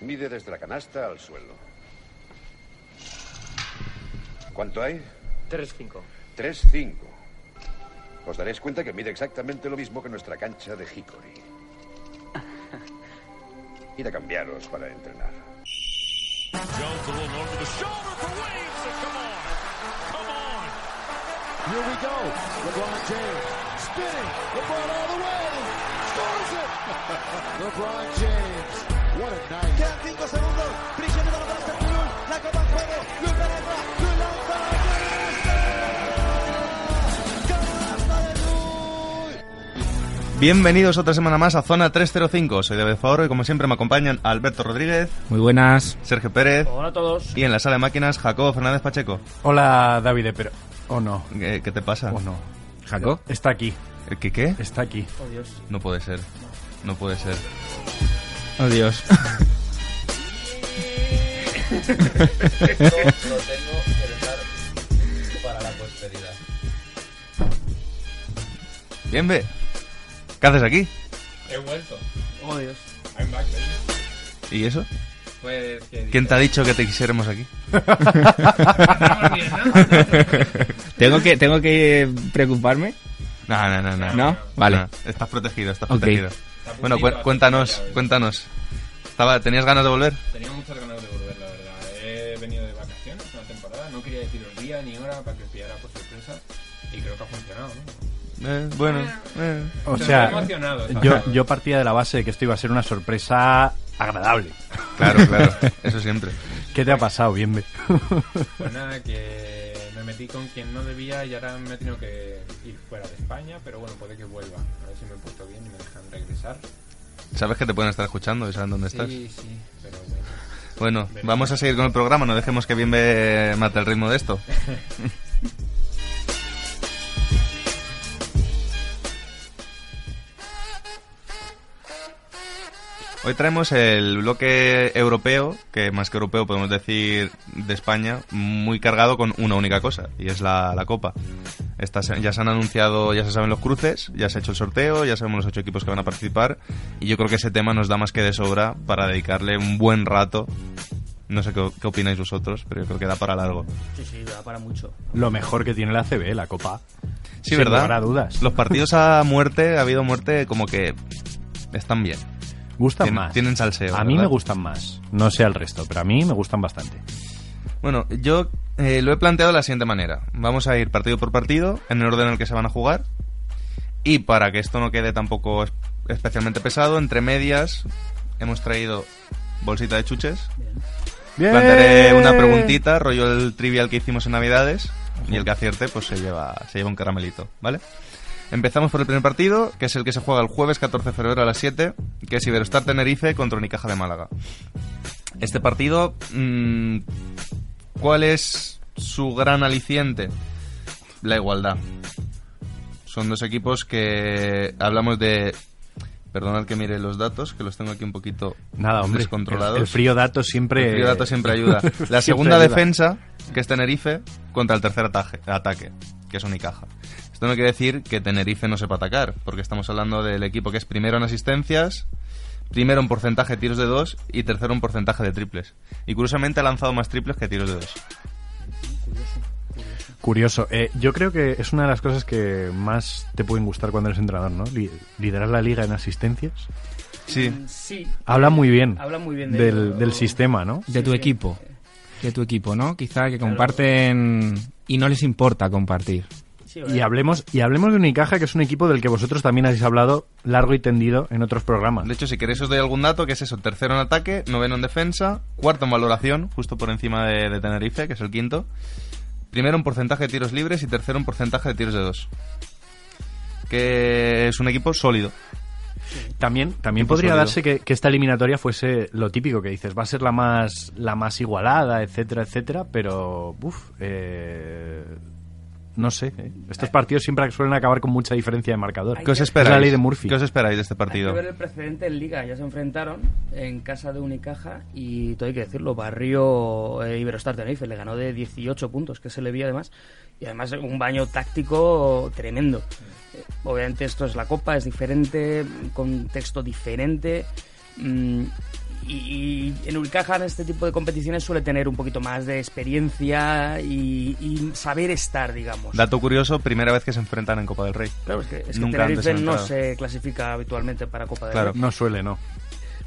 Mide desde la canasta al suelo. ¿Cuánto hay? 3-5. 3-5. Os daréis cuenta que mide exactamente lo mismo que nuestra cancha de Hickory. Id a cambiaros para entrenar. Here we go. LeBron James spinning. LeBron all the way. Scores it. LeBron James. What a night. Quedan 5 segundos. Prisionero para Steph Curry. La copa en juego. Luis penetra. Luis lanza. ¡Canasta de Luis! Bienvenidos otra semana más a Zona 305. Soy David Favoro y como siempre me acompañan Alberto Rodríguez, Muy buenas. Sergio Pérez Hola a todos. y en la sala de máquinas Jacobo Fernández Pacheco. Hola, David, pero... ¿O no? ¿Qué, qué te pasa? ¿O no? ¿Jaco? Está aquí, ¿El ¿Qué qué? está aquí. Oh, Dios. No puede ser. No puede ser. Oh, Dios. lo tengo que dejar para la posteridad. Bien, ve. ¿Qué haces aquí? He vuelto. Oh, Dios. I'm back, baby. ¿Y eso? Pues que ¿Quién te ha dicho que te quisiéramos aquí? ¿Tengo que, ¿Tengo que preocuparme? No, no, no. no. ¿No? Vale. No, estás protegido, estás protegido. Bueno, cu- cuéntanos, cuéntanos. Estaba, ¿Tenías ganas de volver? Tenía muchas ganas de volver, la verdad. He venido de vacaciones una temporada. No quería deciros día ni hora para que os pillara por sorpresa. Y creo que ha funcionado, ¿no? Eh, bueno, eh. O sea, yo, yo partía de la base de que esto iba a ser una sorpresa agradable. Claro, claro. Eso siempre. ¿Qué te ha pasado, Bienve? Pues nada, que me metí con quien no debía y ahora me he tenido que ir fuera de España. Pero bueno, puede que vuelva. A ver si me he puesto bien y me dejan regresar. Sabes que te pueden estar escuchando y saben dónde estás. Sí, sí, pero bueno. Bueno, vamos a seguir con el programa, no dejemos que bien ve mate el ritmo de esto. Hoy traemos el bloque europeo, que más que europeo podemos decir de España, muy cargado con una única cosa, y es la, la Copa. Ya se han anunciado, ya se saben los cruces, ya se ha hecho el sorteo, ya sabemos los ocho equipos que van a participar, y yo creo que ese tema nos da más que de sobra para dedicarle un buen rato. No sé qué, qué opináis vosotros, pero yo creo que da para largo. Sí, sí, da para mucho. Lo mejor que tiene la CB, la Copa. Sí, Sin ¿verdad? lugar a dudas. Los partidos a muerte, ha habido muerte como que están bien. Gustan Tienen- más. tienen salseo, A mí ¿verdad? me gustan más. No sé al resto, pero a mí me gustan bastante. Bueno, yo eh, lo he planteado de la siguiente manera. Vamos a ir partido por partido, en el orden en el que se van a jugar. Y para que esto no quede tampoco es- especialmente pesado, entre medias hemos traído bolsita de chuches. Bien. Plantearé una preguntita, rollo el trivial que hicimos en Navidades. Y el que acierte, pues se lleva, se lleva un caramelito, ¿vale? Empezamos por el primer partido, que es el que se juega el jueves 14 de febrero a las 7, que es Iberostar Tenerife contra Unicaja de Málaga. Este partido, mm, ¿cuál es su gran aliciente? La igualdad. Son dos equipos que hablamos de... Perdonad que mire los datos, que los tengo aquí un poquito Nada, hombre. descontrolados. El, el frío dato siempre... El frío dato siempre ayuda. La segunda ayuda. defensa, que es Tenerife, contra el tercer ataje- ataque, que es Unicaja. Esto no quiere decir que Tenerife no sepa atacar, porque estamos hablando del equipo que es primero en asistencias, primero en porcentaje de tiros de dos y tercero en porcentaje de triples. Y curiosamente ha lanzado más triples que tiros de dos. Curioso. Eh, yo creo que es una de las cosas que más te pueden gustar cuando eres entrenador, ¿no? Li- liderar la liga en asistencias. Sí, Sí. Habla muy bien. Habla muy bien de del, sistema, ¿no? De tu sí. equipo. De tu equipo, ¿no? Quizá que comparten y no les importa compartir. Sí, Y hablemos, y hablemos de Unicaja, que es un equipo del que vosotros también habéis hablado largo y tendido en otros programas. de hecho, si queréis os doy algún dato, que es eso, tercero en ataque, noveno en defensa, cuarto en valoración, justo por encima de, de Tenerife, que es el quinto, primero en porcentaje de tiros libres y tercero en porcentaje de tiros de dos. Que es un equipo sólido. También, también podría sólido. darse que, que esta eliminatoria fuese lo típico que dices, va a ser la más, la más igualada, etcétera, etcétera, pero, uff, no sé. eh. Estos partidos siempre suelen acabar con mucha diferencia de marcador. ¿Qué os Es esperáis? la ley de Murphy. ¿Qué os esperáis de este Hay partido? que ver el precedente en Liga. Ya se enfrentaron en casa de Unicaja y todo hay que decirlo. Barrio eh, Iberostar Tenerife le ganó de 18 puntos, que se le vi además. Y además un baño táctico tremendo. Eh, Obviamente esto es la Copa, es diferente, un contexto diferente. mm, y, y en Unicaja en este tipo de competiciones suele tener un poquito más de experiencia y, y saber estar, digamos. Dato curioso, primera vez que se enfrentan en Copa del Rey. Claro, es que, es que Tenerife no se clasifica habitualmente para Copa del Claro. Rey. No suele, no.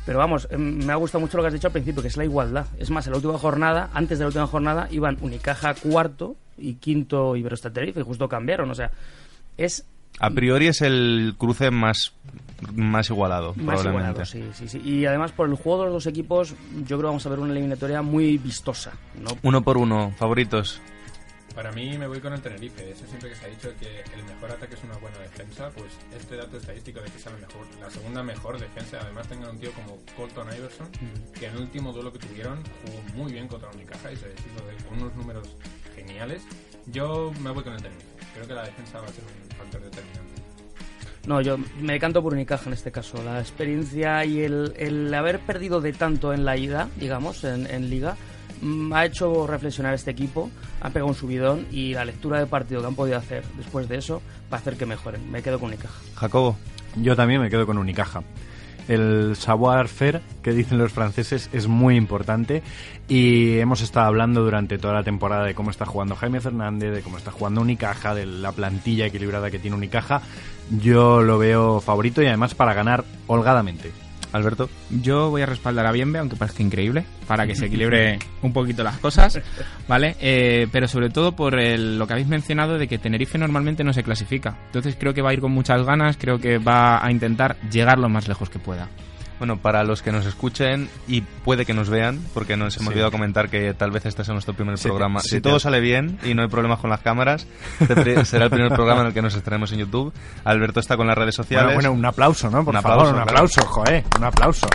Pero vamos, em, me ha gustado mucho lo que has dicho al principio, que es la igualdad. Es más, en la última jornada, antes de la última jornada, iban Unicaja cuarto y quinto Iberostar Tenerife, y justo cambiaron. O sea, es A priori es el cruce más, más igualado, más probablemente. igualado, sí, sí, sí. Y además, por el juego de los dos equipos, yo creo que vamos a ver una eliminatoria muy vistosa. ¿no? Uno por uno, favoritos. Para mí me voy con el Tenerife. Eso siempre que se ha dicho que el mejor ataque es una buena defensa, pues este dato estadístico de que sea la mejor, la segunda mejor defensa, además tengan un tío como Colton Iverson, que en el último duelo que tuvieron jugó muy bien contra Unicaja y se deshizo de él con unos números geniales. Yo me voy con el Tenerife. Creo que la defensa va a ser un factor determinante. No, yo me decanto por Unicaja en este caso. La experiencia y el, el haber perdido de tanto en la ida, digamos, en, en Liga, mm, ha hecho reflexionar a este equipo, ha pegado un subidón y la lectura de partido que han podido hacer después de eso va a hacer que mejoren. Me quedo con Unicaja. Jacobo. Yo también me quedo con Unicaja. El savoir-faire que dicen los franceses es muy importante y hemos estado hablando durante toda la temporada de cómo está jugando Jaime Fernández, de cómo está jugando Unicaja, de la plantilla equilibrada que tiene Unicaja. Yo lo veo favorito y además para ganar holgadamente. Alberto. Yo voy a respaldar a Bienve, aunque parezca increíble, para que se equilibre un poquito las cosas, ¿vale? Eh, pero sobre todo por el- lo que habéis mencionado de que Tenerife normalmente no se clasifica. Entonces creo que va a ir con muchas ganas, creo que va a intentar llegar lo más lejos que pueda. Bueno, para los que nos escuchen y puede que nos vean, porque nos hemos Sí. olvidado comentar que tal vez este sea nuestro primer programa. si todo sale bien y no hay problemas con las cámaras, este será el primer programa en el que nos estrenemos en YouTube. Alberto está con las redes sociales. Bueno, bueno, un aplauso, ¿no? Por Un favor, aplauso, un claro. aplauso, joder, un aplauso.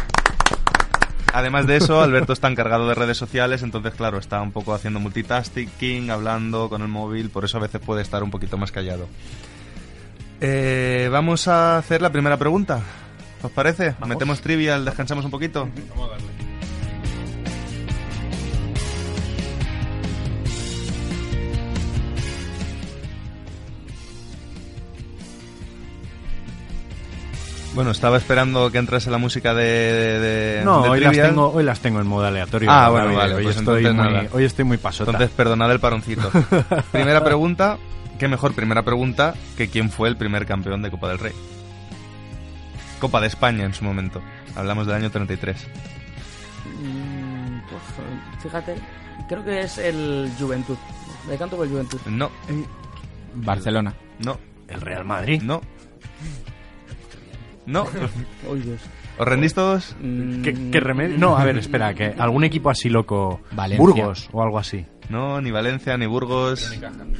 Además de eso, Alberto está encargado de redes sociales, entonces claro, está un poco haciendo multitasking, hablando con el móvil, por eso a veces puede estar un poquito más callado. Eh, vamos a hacer la primera pregunta. ¿Os parece? Metemos trivial, descansamos un poquito. Vamos a darle. Bueno, estaba esperando que entrase la música de, de- No, de hoy las, tengo, hoy las tengo en modo aleatorio. Ah, bueno, vale, Hoy, pues estoy muy, nada. hoy estoy muy pasota. Entonces, perdonad el paroncito. primera pregunta, ¿qué mejor primera pregunta que quién fue el primer campeón de Copa del Rey? Copa de España en su momento. Hablamos del año 33. Mm, pues, eh, fíjate, creo que es el Juventud. Me decanto por el Juventud. No, Barcelona. no, el Real Madrid. no. No. Uy, Dios. ¿Os rendís todos? Mm, ¿Qué, qué remedio? No, a ver, espera, que algún equipo así loco. Valencia. Burgos o algo así. No, ni Valencia, ni Burgos.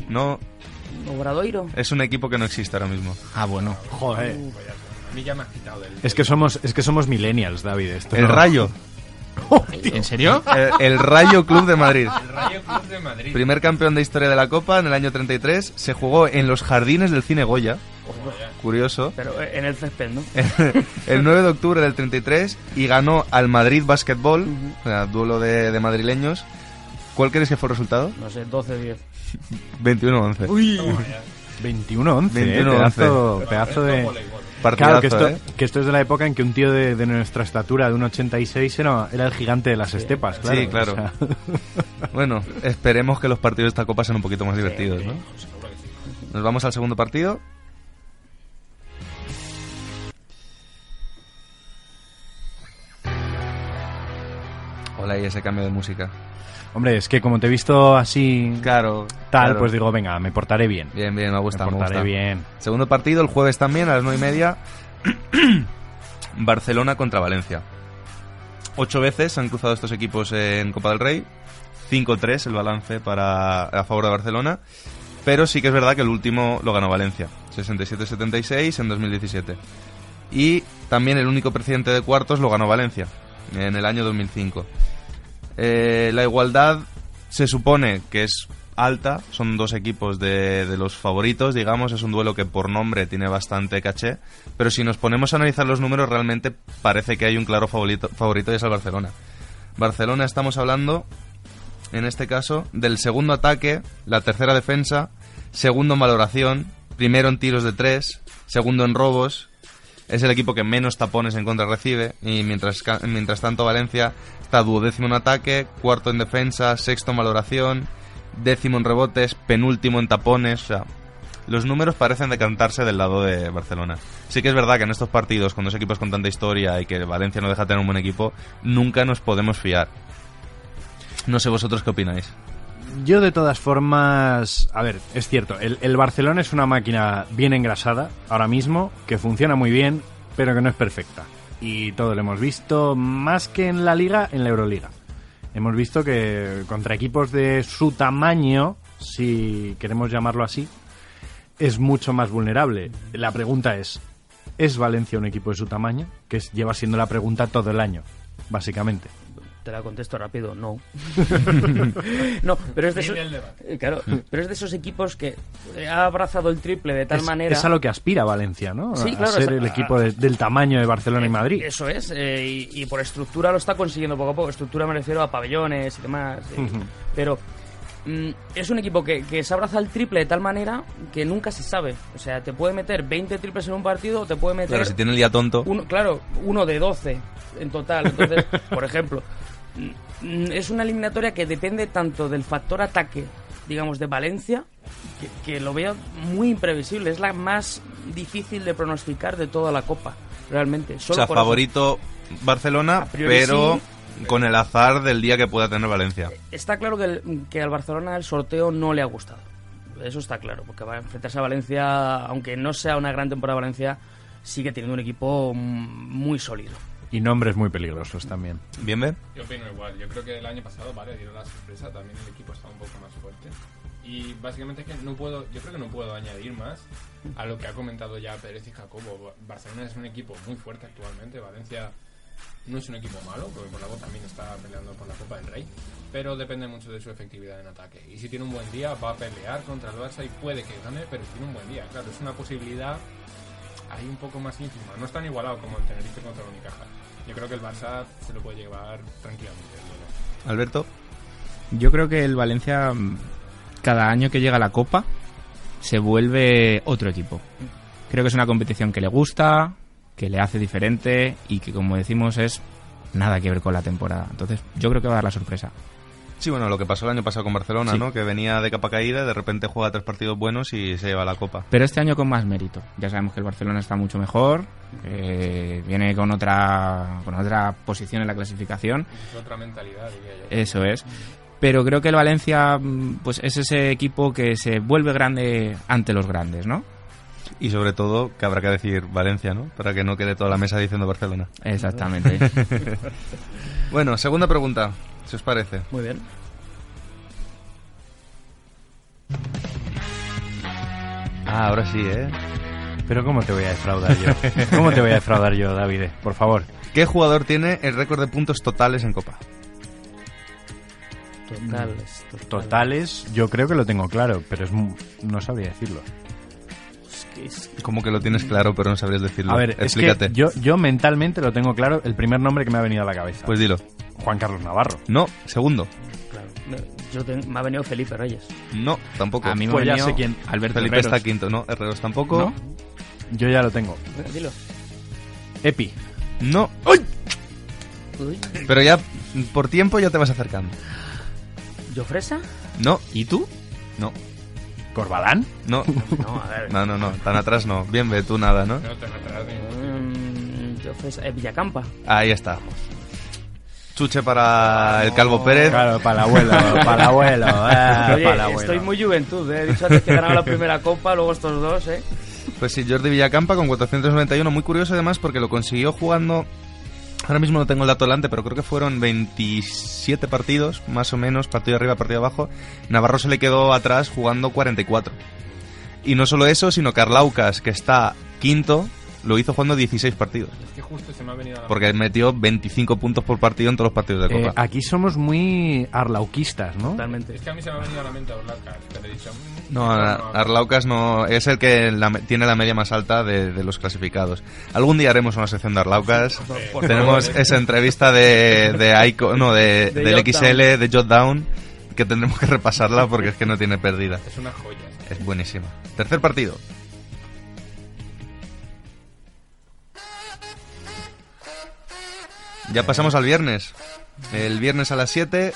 No, Obradoiro. es un equipo que no existe ahora mismo. Ah, bueno. Joder. Mí ya me has quitado del... Es que somos, es que somos millennials, David. Esto El no- Rayo. ¿En serio? El, el Rayo Club de Madrid. El Rayo Club de Madrid. Primer campeón de historia de la Copa en el año 33. Se jugó en los jardines del Cine Goya. Curioso. Pero eh, en el césped, ¿no? el 9 de octubre del 33 y ganó al Madrid Basketball, o sea, duelo de, de madrileños. ¿Cuál crees que fue el resultado? No sé, 12-10. 21-11. Uy, 21-11, 21-11. eh, pedazo, pedazo de... Partidazo, Claro, que esto, ¿eh? que esto es de la época en que un tío de, de nuestra estatura, de un 86, era, era el gigante de las estepas, claro. Sí, claro. O sea, Bueno, esperemos que los partidos de esta Copa sean un poquito más divertidos, ¿no? Sí. Nos vamos al segundo partido. Hola, y ese cambio de música. Hombre, es que como te he visto así Claro. tal, claro. pues digo, venga, me portaré bien. Bien, bien, me gusta, me me portaré gusta. bien. Segundo partido, el jueves también, a las 9 y media. Barcelona contra Valencia. Ocho veces se han cruzado estos equipos en Copa del Rey. 5-3 el balance para, a favor de Barcelona. Pero sí que es verdad que el último lo ganó Valencia. 67-76 en 2017. Y también el único presidente de cuartos lo ganó Valencia. En el año 2005. Eh, la igualdad se supone que es alta, son dos equipos de, de los favoritos, digamos, es un duelo que por nombre tiene bastante caché, pero si nos ponemos a analizar los números realmente parece que hay un claro favorito, favorito y es el Barcelona. Barcelona estamos hablando, en este caso, del segundo ataque, la tercera defensa, segundo en valoración, primero en tiros de tres, segundo en robos Es el equipo que menos tapones en contra recibe y mientras, mientras tanto Valencia está duodécimo en ataque, cuarto en defensa, sexto en valoración, décimo en rebotes, penúltimo en tapones. O sea, los números parecen decantarse del lado de Barcelona. Sí que es verdad que en estos partidos, con dos equipos con tanta historia y que Valencia no deja de tener un buen equipo, nunca nos podemos fiar. No sé vosotros qué opináis. Yo de todas formas, a ver, es cierto, el, el Barcelona es una máquina bien engrasada ahora mismo, que funciona muy bien, pero que no es perfecta. Y todo lo hemos visto, más que en la liga, en la Euroliga. Hemos visto que contra equipos de su tamaño, si queremos llamarlo así, es mucho más vulnerable. La pregunta es, ¿es Valencia un equipo de su tamaño? Que lleva siendo la pregunta todo el año, básicamente. Te la contesto rápido, no. no, pero es de esos, eh, claro, pero es de esos equipos que eh, ha abrazado el triple de tal es, manera. es a lo que aspira Valencia, ¿no? Sí, a claro, ser es el equipo de- del tamaño de Barcelona y Madrid. Eso es, eh, y, y por estructura lo está consiguiendo poco a poco. Estructura me refiero a pabellones y demás. eh. Pero mm, es un equipo que, que se abraza el triple de tal manera que nunca se sabe. O sea, te puede meter 20 triples en un partido o te puede meter. Claro, si tiene el día tonto. Uno, claro, uno de 12 en total. Entonces, por ejemplo, es una eliminatoria que depende tanto del factor ataque, digamos, de Valencia, que, que lo veo muy imprevisible. Es la más difícil de pronosticar de toda la Copa, realmente. O Solo sea, por eso. favorito Barcelona, pero sí. con el azar del día que pueda tener Valencia. Está claro que, el- que al Barcelona el sorteo no le ha gustado. Eso está claro, porque va a enfrentarse a Valencia, aunque no sea una gran temporada Valencia, sigue teniendo un equipo mm, muy sólido. Y nombres muy peligrosos también. ¿Bien, Ben? Yo opino igual. Yo creo que el año pasado, vale, dieron la sorpresa. También el equipo está un poco más fuerte. Y básicamente es que no puedo, yo creo que no puedo añadir más a lo que ha comentado ya Pérez y Jacobo. Barcelona es un equipo muy fuerte actualmente. Valencia no es un equipo malo, porque por algo también está peleando por la Copa del Rey. Pero depende mucho de su efectividad en ataque. Y si tiene un buen día, va a pelear contra el Barça y puede que gane, pero tiene un buen día. Claro, es una posibilidad ahí un poco más ínfima. No es tan igualado como el Tenerife contra el Unicaja. Yo creo que el Barça se lo puede llevar tranquilamente. Alberto. Yo creo que el Valencia, mm, cada año que llega a la Copa, se vuelve otro equipo. Creo que es una competición que le gusta, que le hace diferente y que, como decimos, es nada que ver con la temporada. Entonces, yo creo que va a dar la sorpresa. Sí, bueno, lo que pasó el año pasado con Barcelona, Sí. ¿no? Que venía de capa caída, de repente juega tres partidos buenos y se lleva la copa. Pero este año con más mérito. Ya sabemos que el Barcelona está mucho mejor, eh, viene con otra, con otra posición en la clasificación. Es otra mentalidad, diría yo. Eso es. Pero creo que el Valencia pues es ese equipo que se vuelve grande ante los grandes, ¿no? Y sobre todo, que habrá que decir Valencia, ¿no? Para que no quede toda la mesa diciendo Barcelona. Exactamente. Bueno, segunda pregunta, si os parece. Muy bien. Ah, ahora sí, ¿eh? Pero ¿cómo te voy a defraudar yo? ¿Cómo te voy a defraudar yo, David? Por favor. ¿Qué jugador tiene el récord de puntos totales en copa? Totales. Totales, yo creo que lo tengo claro, pero es no sabría decirlo. Es que es- Como que lo tienes claro, pero no sabrías decirlo. A ver, explícate. es que yo, yo mentalmente lo tengo claro, el primer nombre que me ha venido a la cabeza. Pues dilo. Juan Carlos Navarro. No, segundo. claro. No, Yo me ha venido Felipe Reyes. No, tampoco. A mí me Pues ha ya venido sé quién. Alberto Felipe Herreros. está quinto, no. Herreros tampoco. ¿No? Yo ya lo tengo. Venga, Dilo. Epi. No. Uy. Pero ya por tiempo ya te vas acercando. ¿Jofresa? No, ¿Y tú? no, ¿Corbalán? no. No, a ver. No, no, no. Tan atrás no. Bien, ve tú nada, ¿no? No te meterás ni- Mm, Jofresa. eh, Villacampa. Ahí está. Chuche para el Calvo Pérez. Claro, para el abuelo, para el abuelo. eh, Oye, para el abuelo. estoy muy juventud, ¿eh? He dicho antes que ganaba la primera copa, luego estos dos, ¿eh? Pues sí, Jordi Villacampa con 491. Muy curioso además porque lo consiguió jugando. Ahora mismo no tengo el dato delante, pero creo que fueron 27 partidos, más o menos, partido arriba, partido abajo. Navarro se le quedó atrás jugando 44. Y no solo eso, sino que Arlaucas, que está quinto, lo hizo jugando 16 partidos. Es que justo se me ha venido a la Porque metió 25 puntos por partido en todos los partidos de Eh, Copa. aquí somos muy arlauquistas, ¿no? Totalmente. Es que a mí se me ha venido a la mente Orlaka, que le he dicho. mm, No, Ar- Arlaucas no es el que la me- tiene la media más alta de, de los clasificados. Algún día haremos una sección de Arlaucas. Por Tenemos favor, ¿eh? esa entrevista de, de Ico- no, de, De del. XL, de Jotdown, que tendremos que repasarla porque es que no tiene pérdida. Es una joya. Es buenísima. Tercer partido. Ya pasamos al viernes. El viernes a las 7,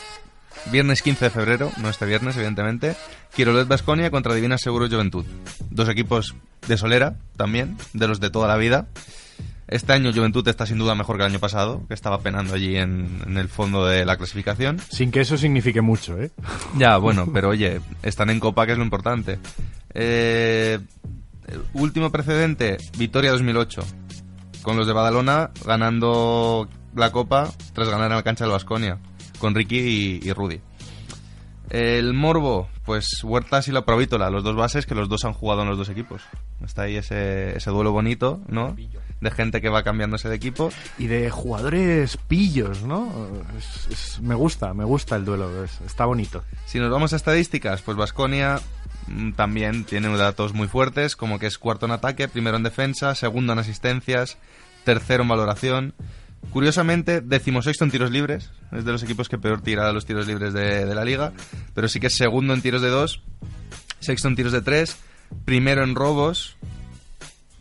viernes 15 de febrero, no este viernes, evidentemente, Quirolet Basconia contra Divina Seguro Juventud. Dos equipos de solera también, de los de toda la vida. Este año Juventud está sin duda mejor que el año pasado, que estaba penando allí en, en el fondo de la clasificación. Sin que eso signifique mucho, ¿eh? Ya, bueno, pero oye, están en Copa, que es lo importante. Eh, último precedente, Victoria 2008, con los de Badalona ganando la Copa tras ganar en la cancha del Vasconia, con Ricky y, y Rudy. El Morbo, pues Huertas y la Provítola, los dos bases que los dos han jugado en los dos equipos. Está ahí ese, ese duelo bonito, ¿no? De gente que va cambiándose de equipo. Y de jugadores pillos, ¿no? Es- es- me gusta, me gusta el duelo, es- está bonito. Si nos vamos a estadísticas, pues Vasconia también tiene datos muy fuertes, como que es cuarto en ataque, primero en defensa, segundo en asistencias, tercero en valoración. Curiosamente, decimosexto en tiros libres, es de los equipos que peor tira los tiros libres de, de la liga, pero sí que es segundo en tiros de dos, sexto en tiros de tres, primero en robos,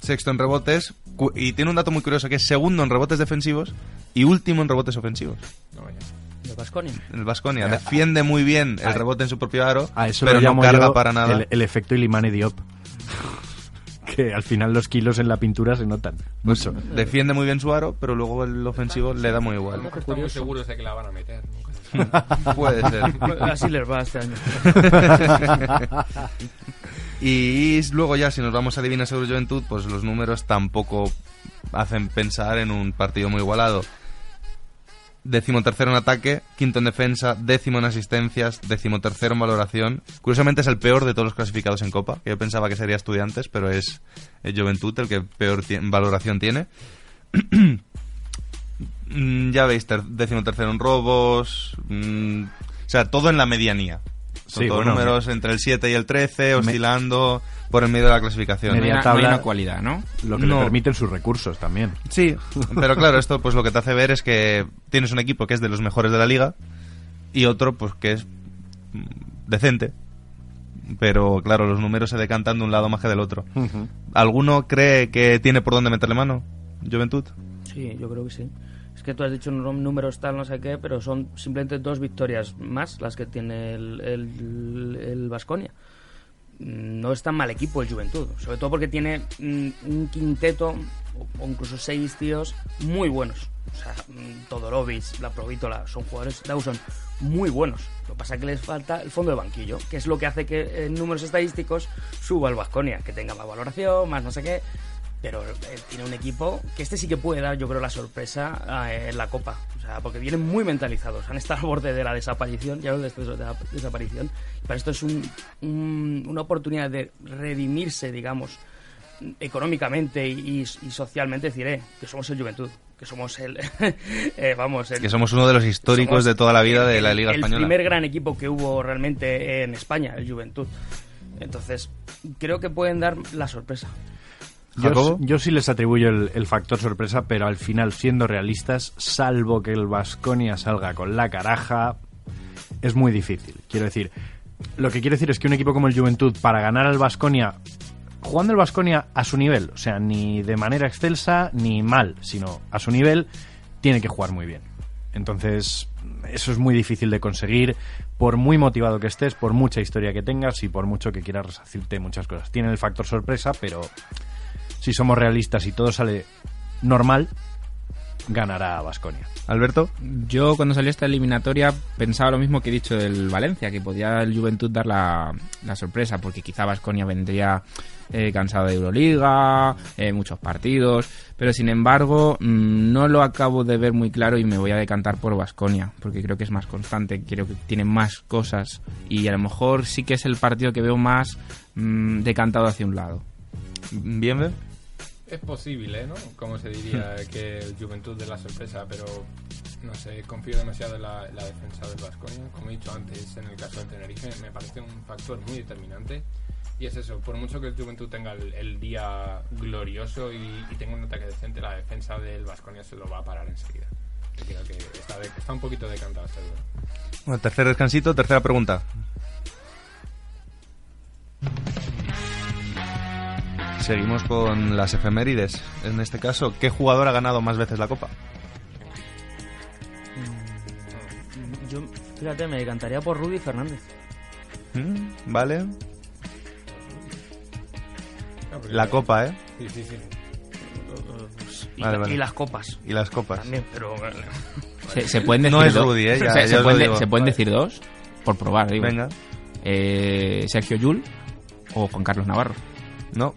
sexto en rebotes, y tiene un dato muy curioso que es segundo en rebotes defensivos y último en rebotes ofensivos. De Basconia. El Vasconia defiende muy bien el rebote en su propio aro, A eso pero lo no carga yo para nada. El, el efecto Ilimane Diop. Que al final los kilos en la pintura se notan Pues mucho. defiende muy bien su aro, pero luego el ofensivo le da muy igual. Nunca están muy seguros de que la van a meter. Puede ser. Así les va este año. y luego ya, si nos vamos a Divina Seguro Juventud, pues los números tampoco hacen pensar en un partido muy igualado. Décimo tercero en ataque, quinto en defensa, décimo en asistencias, décimo tercero en valoración. Curiosamente es el peor de todos los clasificados en Copa, que yo pensaba que sería Estudiantes, pero es, es Juventud el que peor valoración tiene. Mm, ya veis, ter- décimo tercero en robos. mm, o sea, todo en la medianía. Son Sí, todos bueno, números entre el 7 y el 13, oscilando por el medio de la clasificación. No Media no hay tabla. una cualidad, ¿no? Lo que No. le permiten sus recursos también. Sí, pero claro, esto pues lo que te hace ver es que tienes un equipo que es de los mejores de la liga y otro pues que es decente. Pero claro, los números se decantan de un lado más que del otro. ¿Alguno cree que tiene por dónde meterle mano? Juventud. Sí, yo creo que sí. Que tú has dicho números tal, no sé qué, pero son simplemente dos victorias más las que tiene el, el, el. Mm, No es tan mal equipo el Juventud, sobre todo porque tiene mm, un quinteto o, incluso seis tíos muy buenos. O sea, mm, Todorovic, La Provítola, son jugadores Dawson muy buenos. Lo que pasa es que les falta el fondo de banquillo, que es lo que hace que en números estadísticos suba el Baskonia, que tenga más valoración, más no sé qué. Pero eh, tiene un equipo que este sí que puede dar, yo creo, la sorpresa eh, en la Copa. O sea, porque vienen muy mentalizados. Han estado al borde de la desaparición, ya de de la desaparición. Y para esto es un- un- una oportunidad de redimirse, digamos, económicamente y, y socialmente. Decir, eh, que somos el Juventud, que somos el... eh, vamos, el, Que somos uno de los históricos de toda la vida el- de la el- Liga el Española. primer gran equipo que hubo realmente en España, el Juventud. Entonces, creo que pueden dar la sorpresa. Yo, yo sí les atribuyo el, el factor sorpresa, pero al final, siendo realistas, salvo que el Vasconia salga con la caraja, es muy difícil. Quiero decir, lo que quiero decir es que un equipo como el Juventud, para ganar al Vasconia, jugando el Vasconia a su nivel, o sea, ni de manera excelsa ni mal, sino a su nivel, tiene que jugar muy bien. Entonces, eso es muy difícil de conseguir, por muy motivado que estés, por mucha historia que tengas y por mucho que quieras resacirte muchas cosas. Tiene el factor sorpresa, pero si somos realistas y todo sale normal, ganará Vasconia. Alberto. Yo cuando salió esta eliminatoria pensaba lo mismo que he dicho del Valencia, que podía el Juventud dar la, la sorpresa, porque quizá Vasconia vendría eh, cansado de Euroliga, eh, muchos partidos, pero sin embargo mm, no lo acabo de ver muy claro y me voy a decantar por Vasconia, porque creo que es más constante, creo que tiene más cosas y a lo mejor sí que es el partido que veo más mm, decantado hacia un lado. Bien, ¿ve? Es posible, ¿no? Como se diría, que el Juventud de la sorpresa, pero no sé, confío demasiado en la, la defensa del Vasconia. Como he dicho antes, en el caso del Tenerife, me parece un factor muy determinante. Y es eso, por mucho que el Juventud tenga el, el día glorioso y, y tenga un ataque decente, la defensa del Vasconia se lo va a parar enseguida. Creo que está, de- está un poquito decantado este duelo. Bueno, tercer descansito, tercera pregunta. Seguimos con las efemérides. En este caso, ¿qué jugador ha ganado más veces la Copa? Fíjate, me decantaría por Rudy Fernández. Mm, Vale. La copa, ¿eh? Sí, sí, sí. Y, Vale, vale. y las copas. Y las copas. También, pero... Se, se pueden decir No es dos. Rudy, ¿eh? Ya- se, pueden, se pueden decir dos, por probar, digo. Venga. Eh, Sergio Yul o Juan Carlos Navarro. No.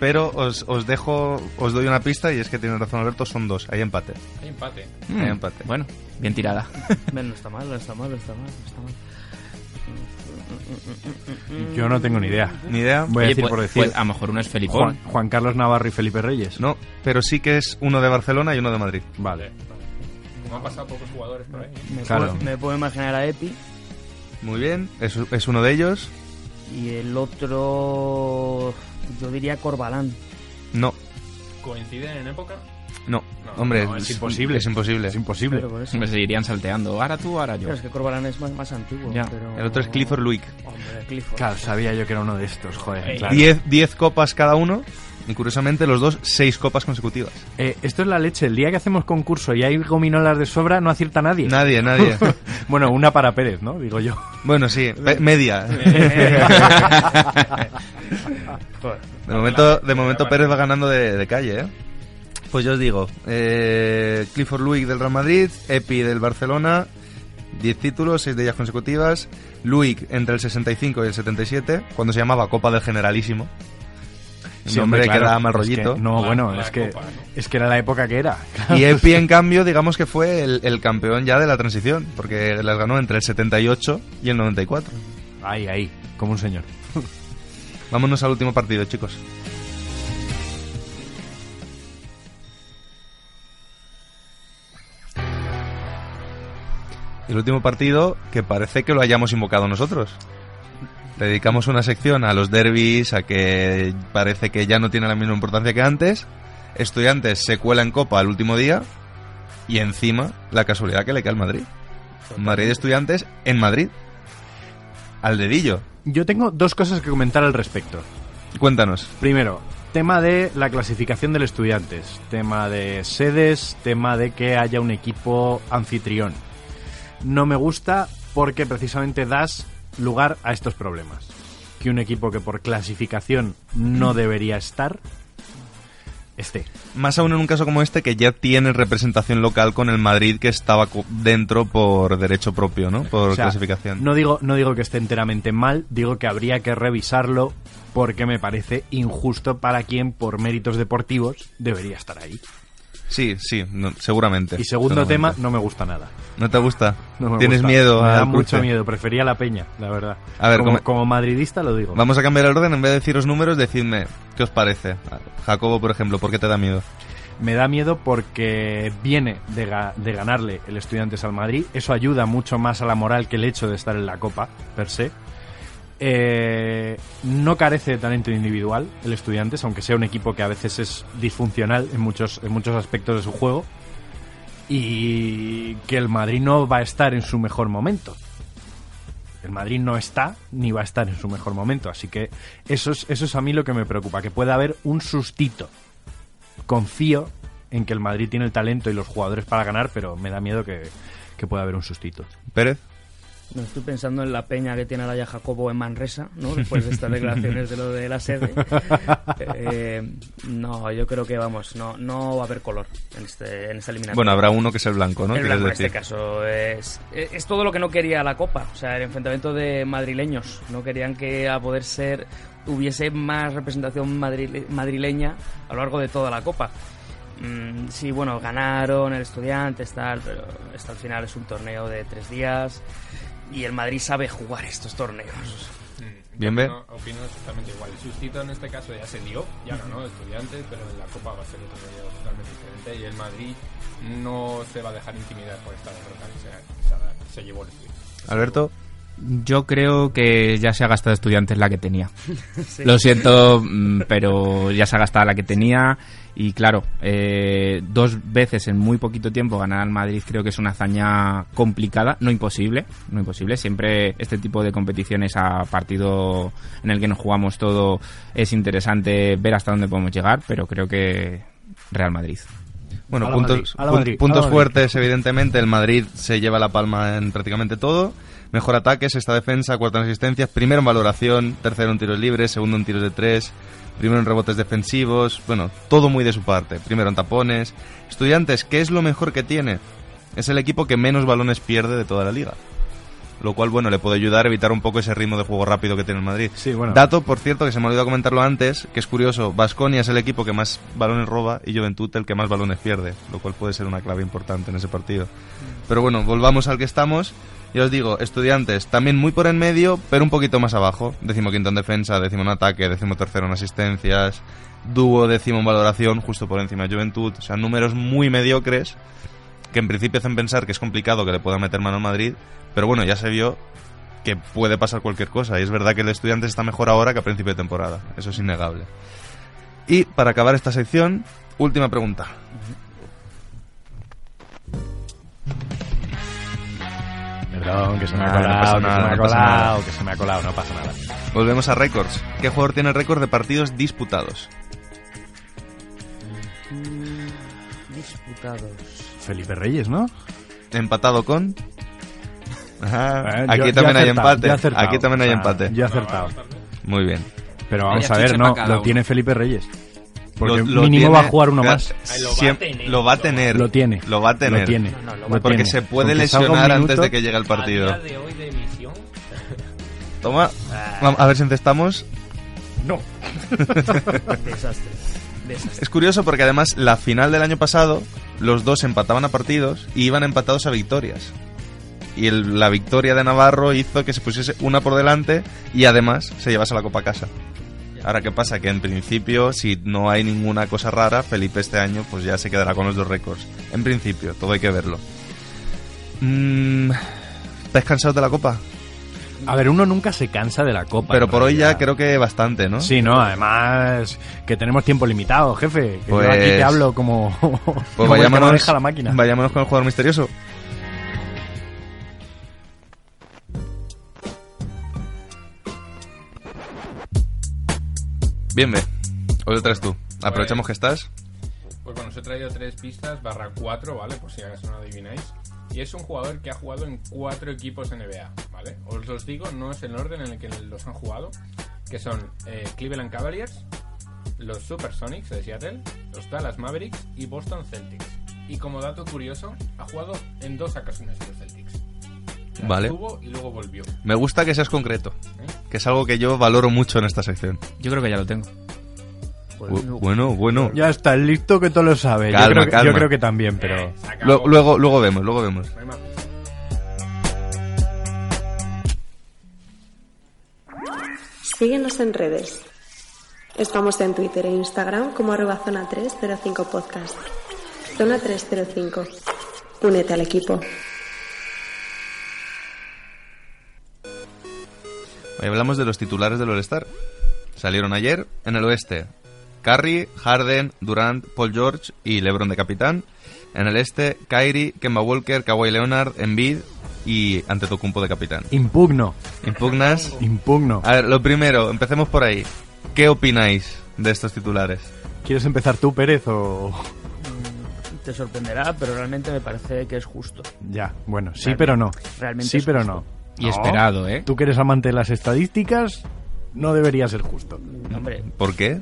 Pero os, os dejo, os doy una pista y es que tiene razón Alberto, son dos, hay empate. Hay empate. Mm, Hay empate. Bueno, bien tirada. Ven, no está mal, no está mal, no está mal, no está mal. Yo no tengo ni idea. Ni idea. Voy a decir pues- por decir. pues a lo mejor uno es Felipón. Juan, Juan Carlos Navarro y Felipe Reyes. No, pero sí que es uno de Barcelona y uno de Madrid. Vale. Como han pasado pocos jugadores por ahí. Me, Claro. puedo, me puedo imaginar a Epi Muy bien, es, es uno de ellos. y el otro... Yo diría Corbalán. No, ¿Coinciden en época? no, No, hombre, no, es imposible. Es imposible. Es imposible. Pero eso. Siempre se irían salteando. Ahora tú, ahora yo. Es que Corbalán es más, más antiguo. Ya. pero- El otro es Clifford Luick. Hombre, Clifford. Claro, sabía yo que era uno de estos, joder. Eh, claro. Diez, diez copas cada uno. Y curiosamente los dos, seis copas consecutivas. Eh, esto es la leche. El día que hacemos concurso y hay gominolas de sobra, no acierta nadie. Nadie, nadie. bueno, una para Pérez, ¿no? Digo yo. bueno, sí, media. Joder. De momento, de momento Pérez va ganando de, de calle, ¿eh? Pues yo os digo, eh, Clifford Luick del Real Madrid, Epi del Barcelona, 10 títulos, 6 de ellas consecutivas. Luick entre el 65 y el 77, cuando se llamaba Copa del Generalísimo. El hombre, que claro. da mal Es que- rollito. no, La- bueno, la es que, copa, ¿no? es que era la época que era. Y Epi, en cambio, digamos que fue el, el campeón ya de la transición, porque las ganó entre el 78 y el 94. Ahí, ahí, como un señor. Vámonos al último partido, chicos. El último partido que parece que lo hayamos invocado nosotros. Dedicamos una sección a los derbis, a que parece que ya no tiene la misma importancia que antes. Estudiantes se cuela en Copa al último día y encima la casualidad que le cae al Madrid. Madrid Estudiantes en Madrid. Al dedillo. Yo tengo dos cosas que comentar al respecto. Cuéntanos. Primero, tema de la clasificación del estudiantes, tema de sedes, tema de que haya un equipo anfitrión. No me gusta porque precisamente das lugar a estos problemas. Que un equipo que por clasificación no debería estar, esté. Más aún en un caso como este que ya tiene representación local con el Madrid que estaba dentro por derecho propio, ¿no? Por O sea, clasificación. No digo, no digo que esté enteramente mal, digo que habría que revisarlo porque me parece injusto para quien por méritos deportivos debería estar ahí. Sí, sí, no, seguramente. Y segundo tema, no me gusta nada. ¿No te gusta? No me ¿Tienes gusta. miedo Me da mucho cruce? miedo. Prefería la peña, la verdad. A ver, como, madridista lo digo. Vamos a cambiar el orden. En vez de deciros números, decidme qué os parece. Jacobo, por ejemplo, ¿por qué te da miedo? Me da miedo porque viene de, ga- de ganarle el Estudiantes al Madrid. Eso ayuda mucho más a la moral que el hecho de estar en la Copa, per se. Eh, no carece de talento individual el Estudiantes, aunque sea un equipo que a veces es disfuncional en muchos, en muchos aspectos de su juego. Y que el Madrid no va a estar en su mejor momento. El Madrid no está ni va a estar en su mejor momento. Así que eso es, eso es a mí lo que me preocupa, que pueda haber un sustito confío en que el Madrid tiene el talento y los jugadores para ganar, pero me da miedo que, que pueda haber un sustito. Pérez. No estoy pensando en la peña que tiene Alaya Jacobo en Manresa, ¿no? Después de estas declaraciones de lo de la sede. Eh, no, yo creo que, vamos, no, no va a haber color en, este, en esta eliminatoria. Bueno, habrá uno que es el blanco, ¿no? el blanco en este caso es, es todo lo que no quería la Copa, o sea, el enfrentamiento de madrileños. No querían que a poder ser hubiese más representación madrile- madrileña a lo largo de toda la Copa. Mm, sí, bueno, ganaron el Estudiantes, tal, pero esto al final es un torneo de tres días y el Madrid sabe jugar estos torneos. Bien, yo ve. opino, exactamente igual. El sustito en este caso ya se dio, ya ganó estudiantes, pero en la Copa va a ser otro rollo totalmente diferente y el Madrid no se va a dejar intimidar por esta derrota que se, se, se llevó el estudio. Alberto. Yo creo que ya se ha gastado estudiantes la que tenía. Sí. Lo siento, mm, pero ya se ha gastado la que tenía. Y claro, eh, dos veces en muy poquito tiempo ganar al Madrid creo que es una hazaña complicada, no imposible, no imposible. Siempre este tipo de competiciones a partido en el que nos jugamos todo es interesante ver hasta dónde podemos llegar, pero creo que Real Madrid. Bueno, puntos, Madrid, puntos fuertes, evidentemente. El Madrid se lleva la palma en prácticamente todo. Mejor ataque, sexta defensa, cuarta en asistencias, primero en valoración, tercero en tiros libres, segundo en tiros de tres, primero en rebotes defensivos. Bueno, todo muy de su parte. Primero en tapones. Estudiantes, ¿qué es lo mejor que tiene? Es el equipo que menos balones pierde de toda la liga. Lo cual, bueno, le puede ayudar a evitar un poco ese ritmo de juego rápido que tiene el Madrid. Sí, bueno. Dato, por cierto, que se me olvidó comentarlo antes, que es curioso, Basconia es el equipo que más balones roba y Juventud el que más balones pierde, lo cual puede ser una clave importante en ese partido. Pero bueno, volvamos al que estamos. Ya os digo, estudiantes también muy por en medio, pero un poquito más abajo. Décimo quinto en defensa, décimo en ataque, décimo tercero en asistencias, dúo décimo en valoración, justo por encima de Juventud. O sea, números muy mediocres que en principio hacen pensar que es complicado que le pueda meter mano al Madrid, pero bueno, ya se vio que puede pasar cualquier cosa. Y es verdad que el estudiante está mejor ahora que a principio de temporada. Eso es innegable. Y para acabar esta sección, última pregunta. Perdón, que se me ha Ah, no colado, que nada, se me ha colado, que se me ha colado, no pasa nada. Volvemos a récords. ¿Qué jugador tiene récord de partidos disputados? Disputados. Felipe Reyes, ¿no? Empatado con. Ajá, Eh, aquí yo- yo también hay acertado, empate. yo he acertado, Aquí también o hay empate. Yo he acertado. Muy bien. Pero vamos Vaya a ver, no, lo tiene Felipe Reyes. Porque Lo- lo mínimo tiene- va a jugar uno más. Lo va a tener. Lo va a tener. Lo tiene. Lo va a tener. Lo tiene. No, no, Porque tiene. se puede lesionar antes de que llegue el A partido. día de hoy de emisión, Toma. Vamos a ver si encestamos. Desastre. Desastre. Es curioso porque además la final del año pasado los dos empataban a partidos y iban empatados a victorias. Y el- la victoria de Navarro hizo que se pusiese una por delante y además se llevase la copa a casa. Ahora, ¿qué pasa? Que en principio, si no hay ninguna cosa rara, Felipe este año pues ya se quedará con los dos récords. En principio, todo hay que verlo. Mm, ¿Estáis cansados de la copa? A ver, uno nunca se cansa de la copa. Pero por hoy ya creo que bastante, ¿no? Sí, no, además que tenemos tiempo limitado, jefe. Que Pues- yo aquí te hablo como, Pues como el que no vayámonos, deja la máquina. vayámonos con el jugador misterioso. Bien, ve. Hoy lo traes tú. Aprovechamos que estás. pues bueno, os he traído tres pistas, barra cuatro, ¿vale? Por si acaso no adivináis. Y es un jugador que ha jugado en cuatro equipos NBA, ¿vale? Os los digo, no es el orden en el que los han jugado, que son eh, Cleveland Cavaliers, los Supersonics de Seattle, los Dallas Mavericks y Boston Celtics. Y como dato curioso, ha jugado en dos ocasiones los Celtics. Vale. y luego volvió. Me gusta que seas concreto. ¿eh? Que es algo que yo valoro mucho en esta sección. Yo creo que ya lo tengo. Bu- Bueno, bueno. Ya está, listo que todo lo sabe. Calma, yo, creo que, calma. yo creo que también, pero... Eh, se acabó. Lu- luego, luego vemos, luego vemos. No hay más pistas. Síguenos en redes. Estamos en Twitter e Instagram como arroba zona 305 podcast. Zona 305. Únete al equipo. Hoy hablamos de los titulares del All-Star. Salieron ayer en el oeste. Curry, Harden, Durant, Paul George y LeBron de capitán. En el este, Kyrie, Kemba Walker, Kawhi Leonard, Embiid y Antetokounmpo de capitán. Impugno, Impugnas. impugno. A ver, lo primero, empecemos por ahí. ¿Qué opináis de estos titulares? ¿Quieres empezar tú, Pérez, o...? Te sorprenderá, pero realmente me parece que es justo. Ya, bueno, sí, Realmente- pero no. realmente sí, es pero justo. no. Y No, esperado, ¿eh? Tú que eres amante de las estadísticas, no debería ser justo. Hombre, ¿Por qué?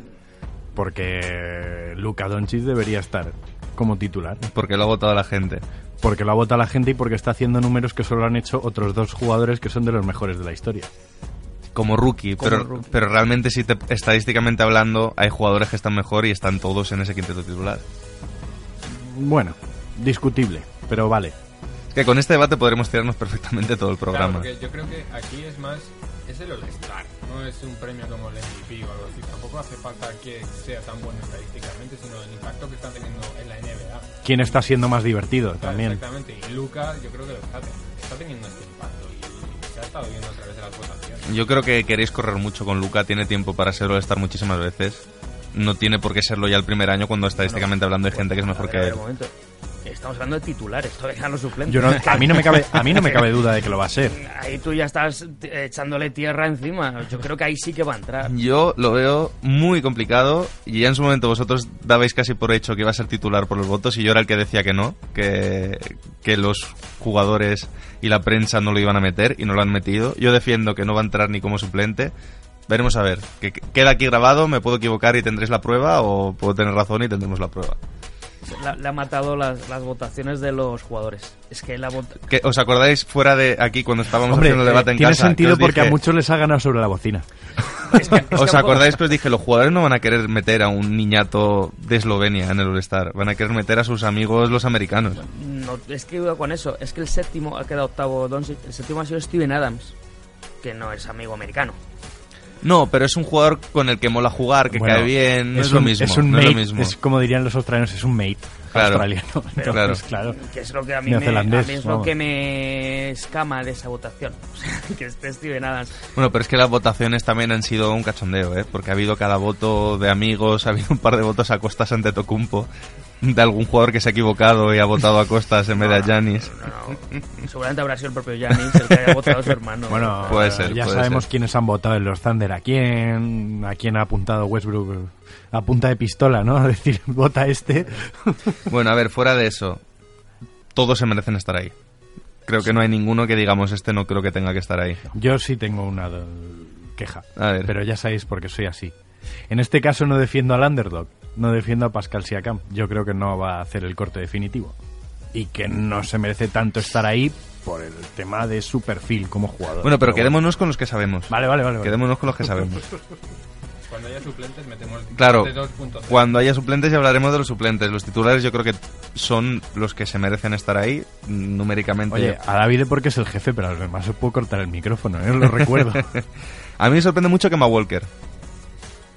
Porque Luka Doncic debería estar como titular. Porque lo ha votado la gente. Porque lo ha votado la gente y porque está haciendo números que solo han hecho otros dos jugadores que son de los mejores de la historia. Como rookie, Como pero, rookie. pero realmente si te- estadísticamente hablando hay jugadores que están mejor y están todos en ese quinteto titular. Bueno, discutible, pero vale. Que con este debate podremos tirarnos perfectamente todo el Claro, programa. porque yo creo que aquí es más, es el All-Star, no es un premio como el MVP o algo así. Tampoco hace falta que sea tan bueno estadísticamente, sino el impacto que está teniendo en la NBA. ¿Quién está siendo más divertido Claro, también? Exactamente, y Luca yo creo que lo está, está teniendo este impacto y se ha estado viendo a través de las votaciones. Yo creo que queréis correr mucho con Luca, tiene tiempo para ser All-Star muchísimas veces. No tiene por qué serlo ya el primer año cuando estadísticamente hablando hay gente que es mejor que él. Estamos hablando de titulares, todavía no los suplentes. Yo no- a mí no me cabe, a mí no me cabe duda de que lo va a ser. Ahí tú ya estás echándole tierra encima. Yo creo que ahí sí que va a entrar. Yo lo veo muy complicado y ya en su momento vosotros dabais casi por hecho que iba a ser titular por los votos y yo era el que decía que no, que, que los jugadores y la prensa no lo iban a meter y no lo han metido. Yo defiendo que no va a entrar ni como suplente. Veremos a ver. Que queda aquí grabado, me puedo equivocar y tendréis la prueba o puedo tener razón y tendremos la prueba. La- Le ha matado las, las votaciones de los jugadores. Es que la vota... ¿Qué- ¿Os acordáis fuera de aquí cuando estábamos Hombre, haciendo el debate eh, en tiene casa? que sentido os porque a muchos les ha ganado sobre la bocina. ¿Os acordáis que os dije, los jugadores no van a querer meter a un niñato de Eslovenia en el All-Star? Van a querer meter a sus amigos los americanos. No, es que iba con eso. Es que el séptimo ha quedado octavo Doncic. El séptimo ha sido Steven Adams, que no es amigo americano. No, pero es un jugador con el que mola jugar, que Bueno, cae bien, no es, lo mismo. Es un no es mate, lo mismo. es como dirían los australianos, es un mate Claro. australiano. Pero- Entonces, claro. Que es lo que a mí, me, a Neozelandés, mí es lo que me escama de esa votación. O sea, que esté Steven Adams. Bueno, pero es que las votaciones también han sido un cachondeo, ¿eh? Porque ha habido cada voto de amigos, ha habido un par de votos a Costas ante Tocumpo, de algún jugador que se ha equivocado y ha votado a Costas en vez de a Giannis. Seguramente habrá sido el propio Giannis el que haya votado a su hermano. Bueno, Puede ser, ya puede sabemos ser. quiénes han votado en los Thunder, a quién, a quién ha apuntado Westbrook a punta de pistola, ¿no? Es decir, vota este. Bueno, a ver, fuera de eso, todos se merecen estar ahí. Creo que no hay ninguno que digamos, este no creo que tenga que estar ahí. Yo sí tengo una queja, A ver. pero ya sabéis por qué soy así. En este caso no defiendo al underdog, no defiendo a Pascal Siakam. Yo creo que no va a hacer el corte definitivo y que no se merece tanto estar ahí por el tema de su perfil como jugador. Bueno, pero bueno. quedémonos con los que sabemos. Vale, vale, vale. vale. Quedémonos con los que sabemos. Cuando haya suplentes metemos Claro, de 2.0. cuando haya suplentes ya hablaremos de los suplentes. Los titulares yo creo que son los que se merecen estar ahí numéricamente. Oye, a David porque es el jefe, pero a los demás os puedo cortar el micrófono, ¿eh? lo recuerdo. a mí me sorprende mucho que Walker.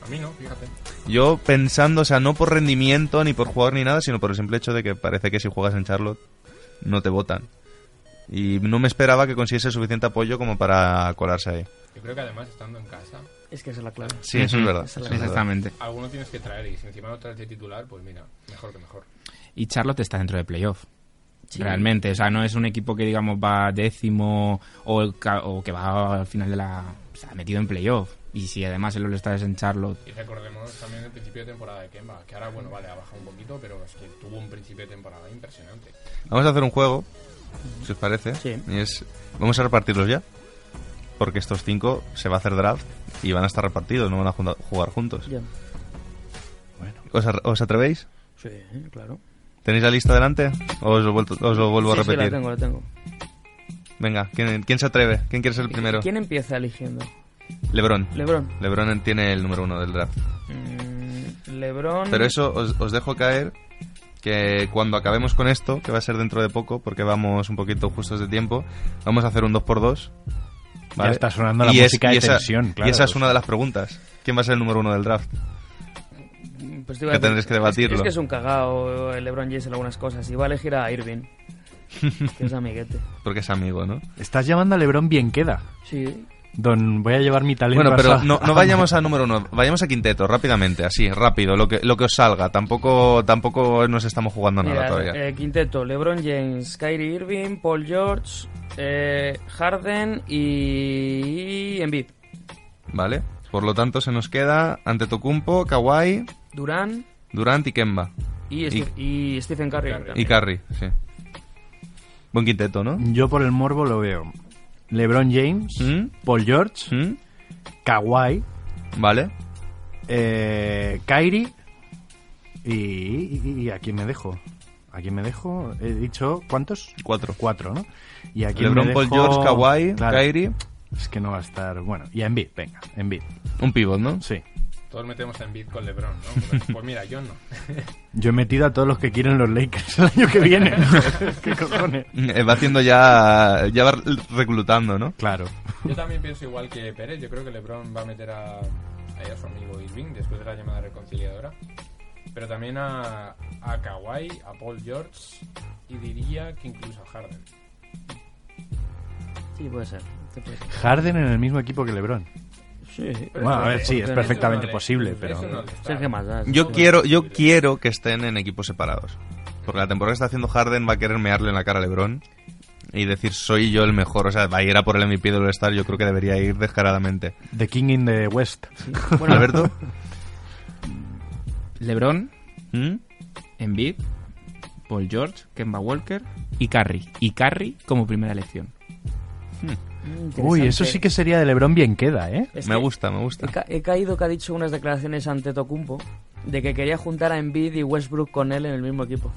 A mí no, fíjate. Yo pensando, o sea, no por rendimiento ni por jugador ni nada, sino por el simple hecho de que parece que si juegas en Charlotte no te votan. Y no me esperaba que consiguiese suficiente apoyo como para colarse ahí. Yo creo que además estando en casa, Es que esa es la clave. Sí, eso es verdad. Esa es la eso es clave. verdad. Exactamente. alguno tienes que traer y si encima no traes de titular, pues mira, mejor que mejor. Y Charlotte está dentro de playoff. Sí. Realmente, o sea, no es un equipo que digamos va décimo o, el ca- o que va al final de la... O sea, metido en playoff. Y si además el All-Star es en Charlotte... Y recordemos también el principio de temporada de Kemba, que ahora, bueno, vale, ha bajado un poquito, pero es que tuvo un principio de temporada impresionante. Vamos a hacer un juego, si os parece. Sí. Y es, vamos a repartirlos ya. Porque estos cinco se va a hacer draft y van a estar repartidos, no van a jugar juntos. Ya. ¿Os, os atrevéis? Sí, claro. ¿Tenéis la lista delante? ¿O os lo, vuelto- os lo vuelvo Sí, a sí, repetir? la tengo, la tengo. Venga, ¿quién, quién se atreve? ¿Quién quiere ser el primero? ¿Quién empieza eligiendo? Lebron. Lebron. Lebron tiene el número uno del draft. Mm, Lebron. Pero eso os, os dejo caer que cuando acabemos con esto, que va a ser dentro de poco, porque vamos un poquito justos de tiempo, vamos a hacer un 2x2. Ya está sonando la Y es- música de y esa, tensión, claro. Y esa es una de las preguntas. ¿Quién va a ser el número uno del draft? Pues te que decir- tendréis que debatirlo. Es, es que es un cagao el LeBron James en algunas cosas. Y va a elegir a Irving. que es amiguete. Porque es amigo, ¿no? Estás llamando a Lebron bien queda. Sí. Don, voy a llevar mi talento Bueno, pero a- no, no vayamos a número uno, vayamos a quinteto, rápidamente, así, rápido, lo que, lo que os salga. Tampoco, tampoco nos estamos jugando nada Mira, todavía. eh, quinteto: LeBron James, Kyrie Irving, Paul George, eh, Harden y Embiid. ¿Vale? Por lo tanto, se nos queda Antetokounmpo, Kawhi, Durán Durant y Kemba. y, Steve- y Stephen Curry. Y Curry, sí. Buen quinteto, ¿no? Yo por el morbo lo veo. LeBron James, ¿Mm? Paul George, ¿Mm? Kawhi, Vale. eh, Kyrie y, y- y ¿a quién me dejo? ¿A quién me dejo? He dicho, ¿cuántos? Cuatro. Cuatro, ¿no? ¿Y a quién LeBron, me Paul dejo? George, Kawhi, Claro, Kyrie. Es que no va a estar... Bueno, y a Embiid, venga, Embiid. Un pivot, ¿no? Sí. Todos metemos en beat con LeBron, ¿no? Pues, pues mira, yo no. Yo he metido a todos los que quieren los Lakers el año que viene. ¿Qué cojones? Eh, Va haciendo ya, ya va reclutando, ¿no? Claro. Yo también pienso igual que Pérez. Yo creo que LeBron va a meter a, ahí a su amigo Irving después de la llamada reconciliadora. Pero también a, a Kawhi, a Paul George y diría que incluso a Harden. Sí, puede ser. sí puede ser. Harden en el mismo equipo que LeBron. Sí. Bueno, a ver, sí, es perfectamente no posible, pero... Yo quiero, yo quiero que estén en equipos separados. Porque la temporada que está haciendo Harden va a querer mearle en la cara a LeBron y decir soy yo el mejor. O sea, va a ir a por el MVP del All-Star. Yo creo que debería ir descaradamente. The King in the West. Bueno, Alberto. LeBron, ¿Mm? Embiid, Paul George, Kemba Walker y Curry. Y Curry como primera elección. mm, Uy, eso sí que sería de LeBron bien queda, ¿eh? Es Me gusta, me He, gusta. ca- he caído que ha dicho unas declaraciones ante Tocumpo de que quería juntar a Embiid y Westbrook con él en el mismo equipo.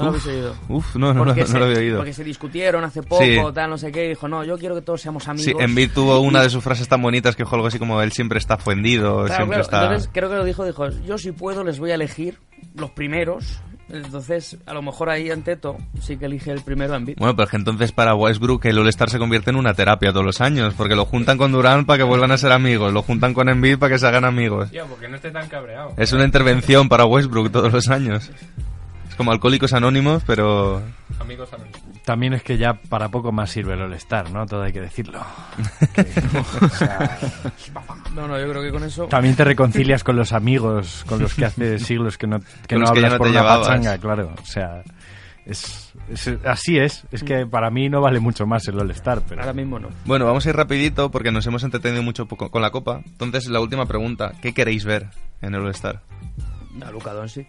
¿No lo habéis oído? Uf, no, no, no, Porque no se- lo había oído. Porque se discutieron hace poco, Sí. tal, no sé qué, y dijo, no, yo quiero que todos seamos amigos. Sí, Embiid tuvo una de sus frases tan bonitas que dijo algo así como él siempre está ofendido, Claro, siempre claro, está... Entonces creo que lo dijo, dijo, yo si puedo les voy a elegir los primeros. Entonces, a lo mejor ahí Anteto sí que elige el primero Embiid. Bueno, pero es que entonces para Westbrook el All-Star se convierte en una terapia todos los años, porque lo juntan con Durant para que vuelvan a ser amigos, lo juntan con Embiid para que se hagan amigos. Ya, porque no esté tan cabreado. Es una intervención para Westbrook todos los años. Como Alcohólicos Anónimos, pero... Amigos anónimos. También es que ya para poco más sirve el All-Star, ¿no? Todo hay que decirlo. Que, o sea, No, no, yo creo que con eso... también te reconcilias con los amigos con los que hace siglos que no, que no los que hablas no por una llevabas. pachanga, claro. O sea, es, es- así es. Es que para mí no vale mucho más el All-Star, pero... Ahora mismo no. Bueno, vamos a ir rapidito porque nos hemos entretenido mucho con la Copa. Entonces, la última pregunta, ¿qué queréis ver en el All-Star? A Luka Doncic.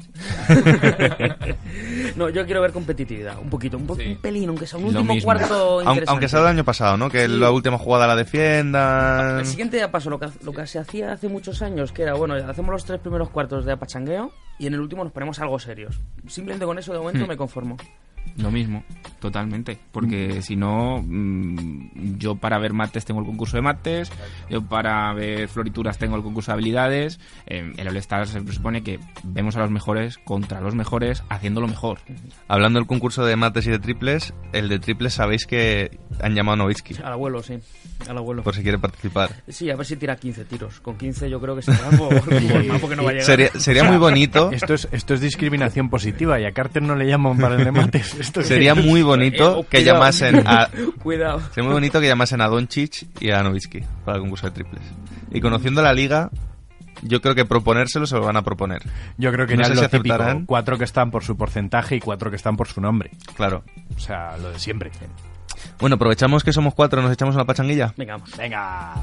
no, yo quiero ver competitividad, un poquito, un, po- Sí. un pelín, aunque sea un último mismo. cuarto interesante. Aunque sea el año pasado, ¿no? Que Sí. la última jugada la defiendan... El siguiente ya pasó lo que, lo que se hacía hace muchos años, que era, bueno, hacemos los tres primeros cuartos de apachangueo y en el último nos ponemos algo serios. Simplemente con eso de momento Hmm. me conformo. Lo mismo, totalmente. Porque si no, mm, yo para ver mates tengo el concurso de mates, yo para ver florituras tengo el concurso de habilidades. Eh, el All-Star se presupone que vemos a los mejores contra los mejores haciendo lo mejor. Hablando del concurso de mates y de triples, el de triples sabéis que han llamado a Novitsky Al abuelo, sí. Al abuelo. por si quiere participar. Sí, a ver si tira 15 tiros. Con 15 yo creo que se porque no va a llegar. Sería, sería muy bonito, Esto es, esto es discriminación positiva y a Carter no le llaman para el de mates. Esto sería muy Eh, bonito oh, que cuidado. llamasen a Cuidado. sería muy bonito que llamasen a Doncic y a Novitsky para el concurso de triples. Y conociendo la liga, yo creo que proponérselo se lo van a proponer. Yo creo que No ya sé es si lo típico, aceptarán. Cuatro que están por su porcentaje y cuatro que están por su nombre. Claro. O sea, lo de siempre. Bueno, aprovechamos que somos cuatro, nos echamos una pachanguilla. Venga, vamos. Venga.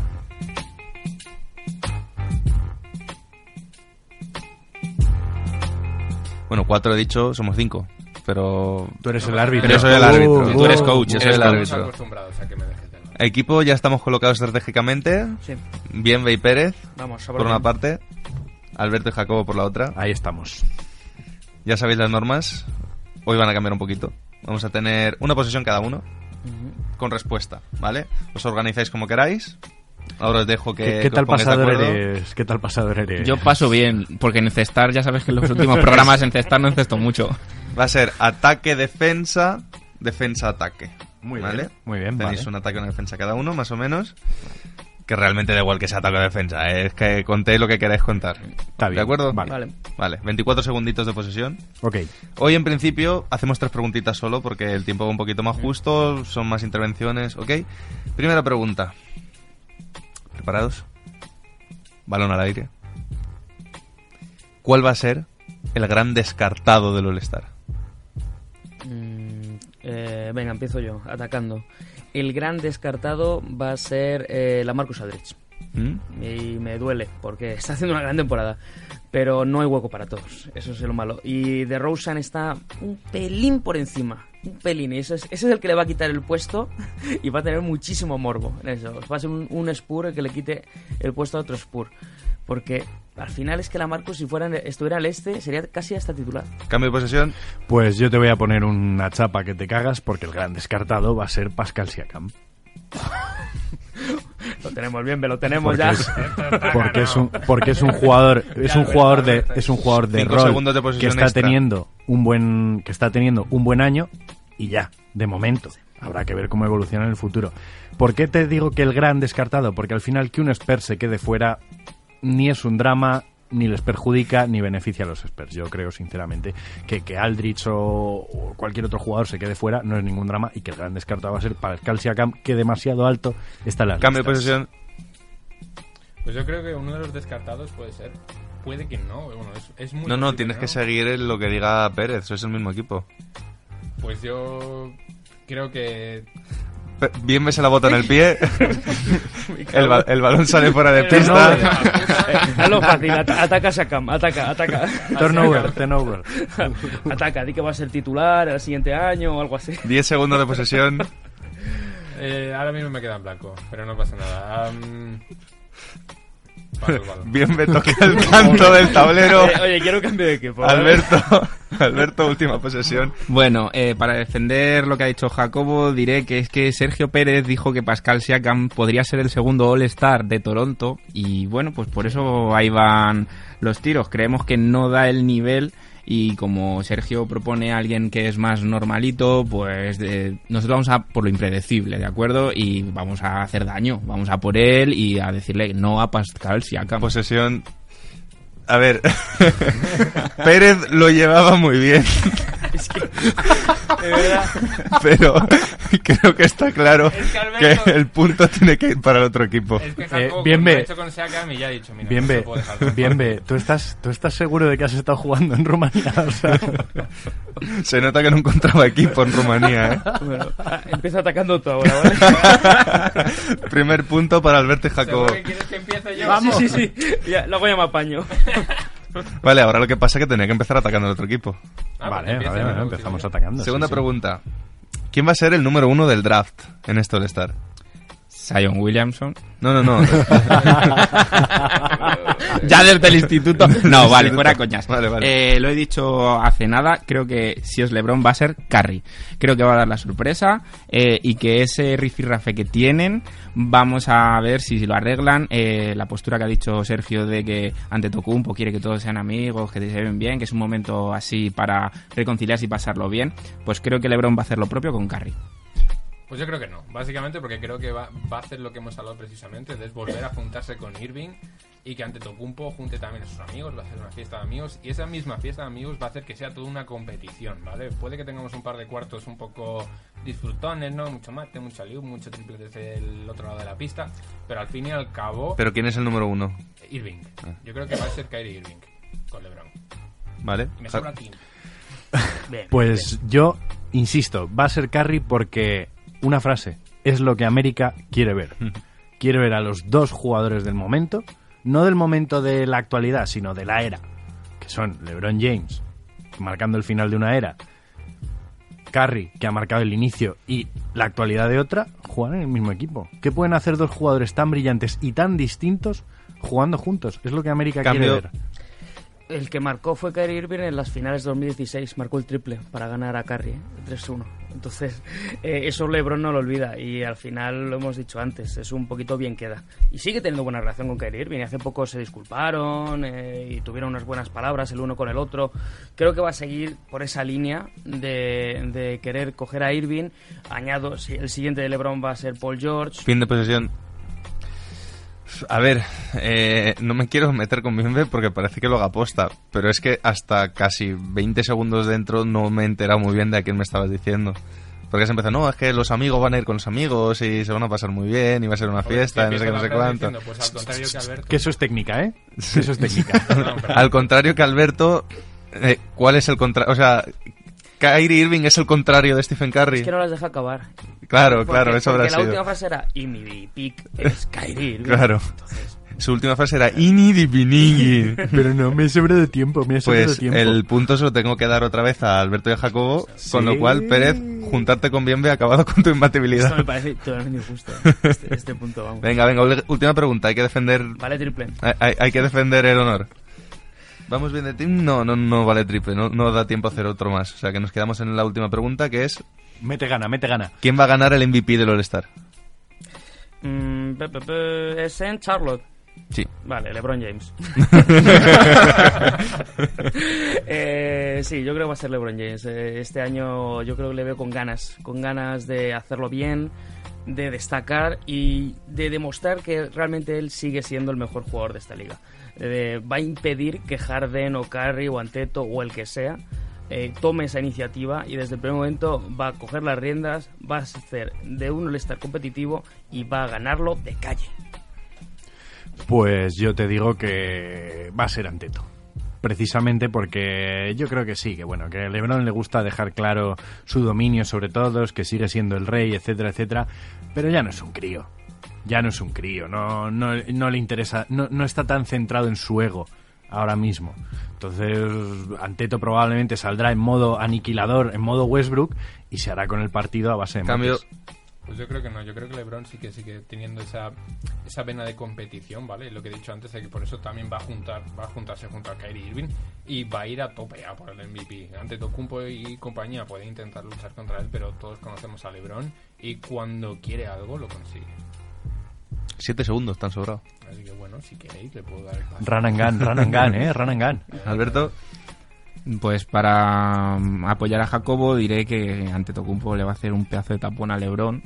Bueno, cuatro he dicho, somos cinco. Pero Tú eres el árbitro. Pero yo soy el árbitro. Tú eres Uh, coach, yo soy eres el árbitro. Equipo ya estamos colocados estratégicamente. Sí, Bien y Pérez vamos. por una parte, Alberto y Jacobo por la otra. Ahí estamos. Ya sabéis las normas. Hoy van a cambiar un poquito. Vamos a tener una posesión cada uno con respuesta, ¿vale? Os organizáis como queráis. Ahora os dejo que, ¿Qué, qué tal pasador eres? ¿Qué tal pasador eres? Yo paso bien, porque en cestar ya sabes que en los últimos programas en cestar no encesto mucho. Va a ser ataque, defensa, defensa, ataque. Muy ¿Vale? bien, muy bien, Tenéis vale. un ataque y una defensa cada uno, más o menos. Que realmente da igual que sea ataque o defensa. ¿eh? Es que contéis lo que queráis contar. Está bien, ¿De acuerdo? vale. Vale. Vale, 24 segunditos de posesión. Ok. Hoy en principio hacemos tres preguntitas solo porque el tiempo va un poquito más justo, son más intervenciones, ¿ok? Primera pregunta. ¿Preparados? Balón al aire. ¿Cuál va a ser el gran descartado del All-Star? Eh, venga, empiezo yo, atacando. El gran descartado va a ser eh, la Marcus Aldridge. ¿Mm? Y me duele porque está haciendo una gran temporada. Pero no hay hueco para todos. Eso es lo malo. Y de Rosen está un pelín por encima. Un pelín. Y ese es, ese es el que le va a quitar el puesto. Y va a tener muchísimo morbo en eso. Va a ser un, un Spur el que le quite el puesto a otro Spur. Porque al final es que la Marcus, si fuera, estuviera al este, sería casi hasta titular. Cambio de posesión. Pues yo te voy a poner una chapa que te cagas porque el gran descartado va a ser Pascal Siakam. Lo tenemos bien, me lo tenemos Porque ya. es, porque es un porque es un jugador es un jugador de es un jugador de rol segundos de que está extra. teniendo un buen que está teniendo un buen año y ya de momento habrá que ver cómo evoluciona en el futuro. ¿Por qué te digo que el gran descartado? Porque al final que un Spurs se quede fuera ni es un drama ni les perjudica ni beneficia a los Spurs. Yo creo sinceramente que que Aldrich o, o cualquier otro jugador se quede fuera no es ningún drama y que el gran descartado va a ser Pascal Siakam que demasiado alto está las Cambio de posesión. Pues yo creo que uno de los descartados puede ser puede que no. Bueno, es, es muy No, no, tienes ¿no? que seguir lo que diga Pérez, sois el mismo equipo. Pues yo creo que Bien me se la bota en el pie. el, ba- el balón sale fuera de pista. no, eh, hazlo fácil, at- ataca Sakam, ataca, ataca. Turnover, turnover. ataca, di que va a ser titular el siguiente año o algo así. 10 segundos de posesión. eh, ahora mismo me queda en blanco, pero no pasa nada. Bien me toca el canto del tablero. Oye, oye, quiero cambio de equipo. ¿vale? Alberto, Alberto, última posesión. Bueno, eh, para defender lo que ha dicho Jacobo, diré que es que Sergio Pérez dijo que Pascal Siakam podría ser el segundo All-Star de Toronto y bueno, pues por eso ahí van los tiros. Creemos que no da el nivel y como Sergio propone a alguien que es más normalito, pues eh, nosotros vamos a por lo impredecible, ¿de acuerdo? Y vamos a hacer daño, vamos a por él y a decirle no a Pascal Siakam. Posesión. A ver, Pérez lo llevaba muy bien, Es que, de verdad, pero creo que está claro Es que Alberto- que el punto tiene que ir para el otro equipo. Es que Eh, bien mira, Bien dejar bien ve. ¿Tú estás, ¿Tú estás seguro de que has estado jugando en Rumanía? O sea, Se nota que no encontraba equipo en Rumanía, ¿eh? bueno, empieza atacando tú ahora, ¿vale? Primer punto para Alberto y Jacobo. ¿Seguro que quieres que empiece yo? Vamos. Sí, sí, sí. Ya, luego ya me apaño. Vale, ahora lo que pasa es que tenía que empezar atacando al otro equipo. Ah, vale, pues empieza, vale, vale, empezamos atacando. Segunda sí, pregunta. ¿Quién va a ser el número uno del draft en este All-Star? Zion Williamson. No, no, no. ya desde el instituto. No, vale, fuera coñas. Vale, vale. Eh, lo he dicho hace nada. Creo que si es LeBron va a ser Curry. Creo que va a dar la sorpresa eh, y que ese rifirrafe que tienen, vamos a ver si lo arreglan. Eh, la postura que ha dicho Sergio de que ante Tocumpo quiere que todos sean amigos, que se ven bien, que es un momento así para reconciliarse y pasarlo bien. Pues creo que LeBron va a hacer lo propio con Curry. Pues yo creo que no, básicamente porque creo que va, va a hacer lo que hemos hablado precisamente, de volver a juntarse con Irving y que ante Tocumpo junte también a sus amigos, va a hacer una fiesta de amigos y esa misma fiesta de amigos va a hacer que sea toda una competición, ¿vale? Puede que tengamos un par de cuartos un poco disfrutones, ¿no? Mucho mate, mucho liu, mucho triple desde el otro lado de la pista, pero al fin y al cabo, Pero ¿quién es el número uno? Irving. Yo creo que va a ser Kyrie Irving con LeBron. ¿Vale? Me sobra. Bien. Pues yo insisto, va a ser Curry porque una frase es lo que América quiere ver. Quiere ver a los dos jugadores del momento, no del momento de la actualidad, sino de la era, que son LeBron James, marcando el final de una era, Curry, que ha marcado el inicio y la actualidad de otra, jugar en el mismo equipo. ¿Qué pueden hacer dos jugadores tan brillantes y tan distintos jugando juntos? Es lo que América Cambio- quiere ver. El que marcó fue Kyrie Irving en las finales de 2016. Marcó el triple para ganar a Curry, ¿eh? 3-1. Entonces, eh, eso LeBron no lo olvida. Y al final, lo hemos dicho antes, es un poquito bien queda. Y sigue teniendo buena relación con Kyrie Irving. Hace poco se disculparon eh, y tuvieron unas buenas palabras el uno con el otro. Creo que va a seguir por esa línea de, querer coger a Irving. Añado, el siguiente de LeBron va a ser Paul George. Fin de posesión. A ver, eh, no me quiero meter con Bienve porque parece que lo haga posta, pero es que hasta casi 20 segundos dentro no me he enterado muy bien de a quién me estabas diciendo. Porque se empezó, no, es que los amigos van a ir con los amigos y se van a pasar muy bien y va a ser una fiesta, ¿qué no sé qué, no sé cuánto. Pues al contrario que Alberto. Que eso es técnica, ¿eh? Que eso es técnica. Al contrario que Alberto, eh, ¿cuál es el contrario? O sea, Kyrie Irving es el contrario de Stephen Curry. Es que no las deja acabar. Claro, Porque- claro, eso habrá porque la sido. última frase era, y mi pick es Kyrie Irving. Claro. Su última frase era Ini. Pero no me sobra de tiempo, me ha sobrado Pues tiempo. el punto se lo tengo que dar otra vez a Alberto y a Jacobo, con lo cual, Pérez, juntarte con Bienve ha acabado con tu Esto imbatibilidad. me parece totalmente injusto. Este, este punto, vamos. Venga, venga, última pregunta, hay que defender Vale, triple. hay, hay- hay que defender el honor. ¿Vamos bien de team? No, no, no vale triple, no, no da tiempo a hacer otro más. O sea que nos quedamos en la última pregunta, que es Mete gana, mete gana. ¿quién va a ganar el MVP del All-Star? Mm, pe- pe- pe- es en Charlotte. Sí. Vale, LeBron James. Eh, sí, yo creo que va a ser LeBron James. Eh, este año yo creo que le veo con ganas, con ganas de hacerlo bien, de destacar y de demostrar que realmente él sigue siendo el mejor jugador de esta liga. Eh, va a impedir que Harden o Curry o Anteto o el que sea eh, tome esa iniciativa y desde el primer momento va a coger las riendas, va a hacer de un All-Star competitivo y va a ganarlo de calle. Pues yo te digo que va a ser Anteto. Precisamente porque yo creo que sí, que bueno, que a LeBron le gusta dejar claro su dominio sobre todos, que sigue siendo el rey, etcétera, etcétera, pero ya no es un crío. Ya no es un crío, no, no, no le interesa, no, no está tan centrado en su ego ahora mismo. Entonces, Anteto probablemente saldrá en modo aniquilador, en modo Westbrook, y se hará con el partido a base de Cambio, mates. Pues yo creo que no, yo creo que LeBron sí que sigue teniendo esa, esa vena de competición, ¿vale? Lo que he dicho antes de que por eso también va a juntar, va a juntarse junto a Kyrie Irving y va a ir a tope a por el MVP. Ante Tocumpo y compañía puede intentar luchar contra él, pero todos conocemos a LeBron y cuando quiere algo lo consigue. Siete segundos, tan sobrado. Así que bueno, si queréis le puedo dar el paso. Run and gun, run and gun, eh, run and gun. Alberto, Pues para mm, apoyar a Jacobo diré que ante Tocumpo le va a hacer un pedazo de tapón a Lebron,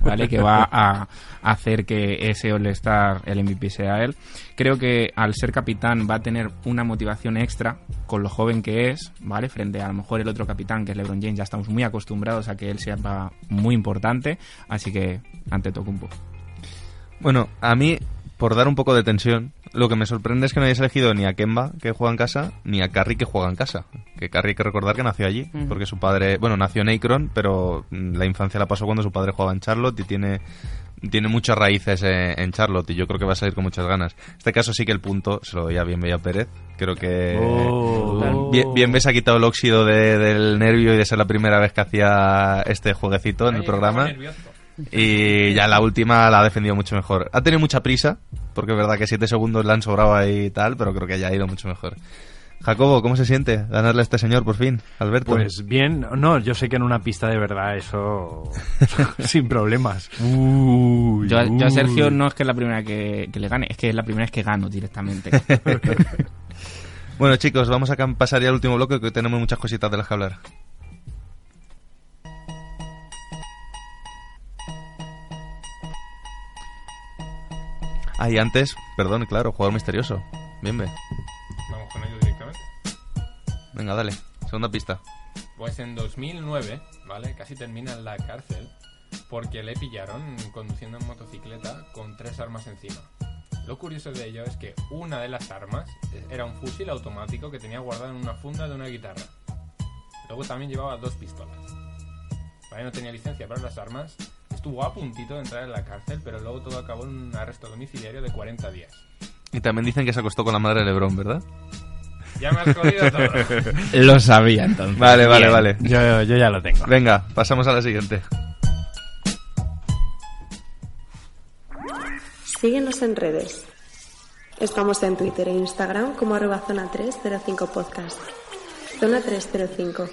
¿vale? que va a hacer que ese All-Star, el MVP sea él. Creo que al ser capitán va a tener una motivación extra con lo joven que es, ¿vale? Frente a, a lo mejor el otro capitán que es LeBron James, ya estamos muy acostumbrados a que él sea muy importante, así que ante Tocumpo. Bueno, a mí, por dar un poco de tensión, lo que me sorprende es que no hayáis elegido ni a Kemba, que juega en casa, ni a Curry, que juega en casa. Que Curry hay que recordar que nació allí, porque su padre, bueno, nació en Akron, pero la infancia la pasó cuando su padre jugaba en Charlotte y tiene, tiene muchas raíces en Charlotte y yo creo que va a salir con muchas ganas. En este caso sí que el punto se lo doy a Bienve y a Pérez. Creo que Oh. Bien, ha quitado el óxido de- del nervio y de ser la primera vez que hacía este jueguecito en el programa. nervioso. Y ya la última la ha defendido mucho mejor. Ha tenido mucha prisa, porque es verdad que 7 segundos le han sobrado ahí y tal, pero creo que ya ha ido mucho mejor. Jacobo, ¿cómo se siente ganarle a este señor por fin, Alberto? Pues bien, no, yo sé que en una pista de verdad eso sin problemas. Uy, Yo, yo a. Sergio no es que es la primera que, que le gane, es que es la primera vez que gano directamente. Bueno, chicos, vamos a pasar ya al último bloque que tenemos muchas cositas de las que hablar. Ah, y antes, perdón, claro, jugador misterioso. Bien, ve. Vamos con ello directamente. Venga, dale. Segunda pista. Pues en 2009, ¿vale? Casi termina en la cárcel porque le pillaron conduciendo en motocicleta con tres armas encima. Lo curioso de ello es que una de las armas era un fusil automático que tenía guardado en una funda de una guitarra. Luego también llevaba dos pistolas. Vale, no tenía licencia para las armas. Estuvo a puntito de entrar en la cárcel, pero luego todo acabó en un arresto domiciliario de 40 días. Y también dicen que se acostó con la madre de Lebron, ¿verdad? Ya me has jodido todo. Lo sabía entonces. Vale, vale, Bien. vale. Yo, yo ya lo tengo. Venga, pasamos a la siguiente. Síguenos en redes. Estamos en Twitter e Instagram como arroba zona 305 podcast. Zona 305.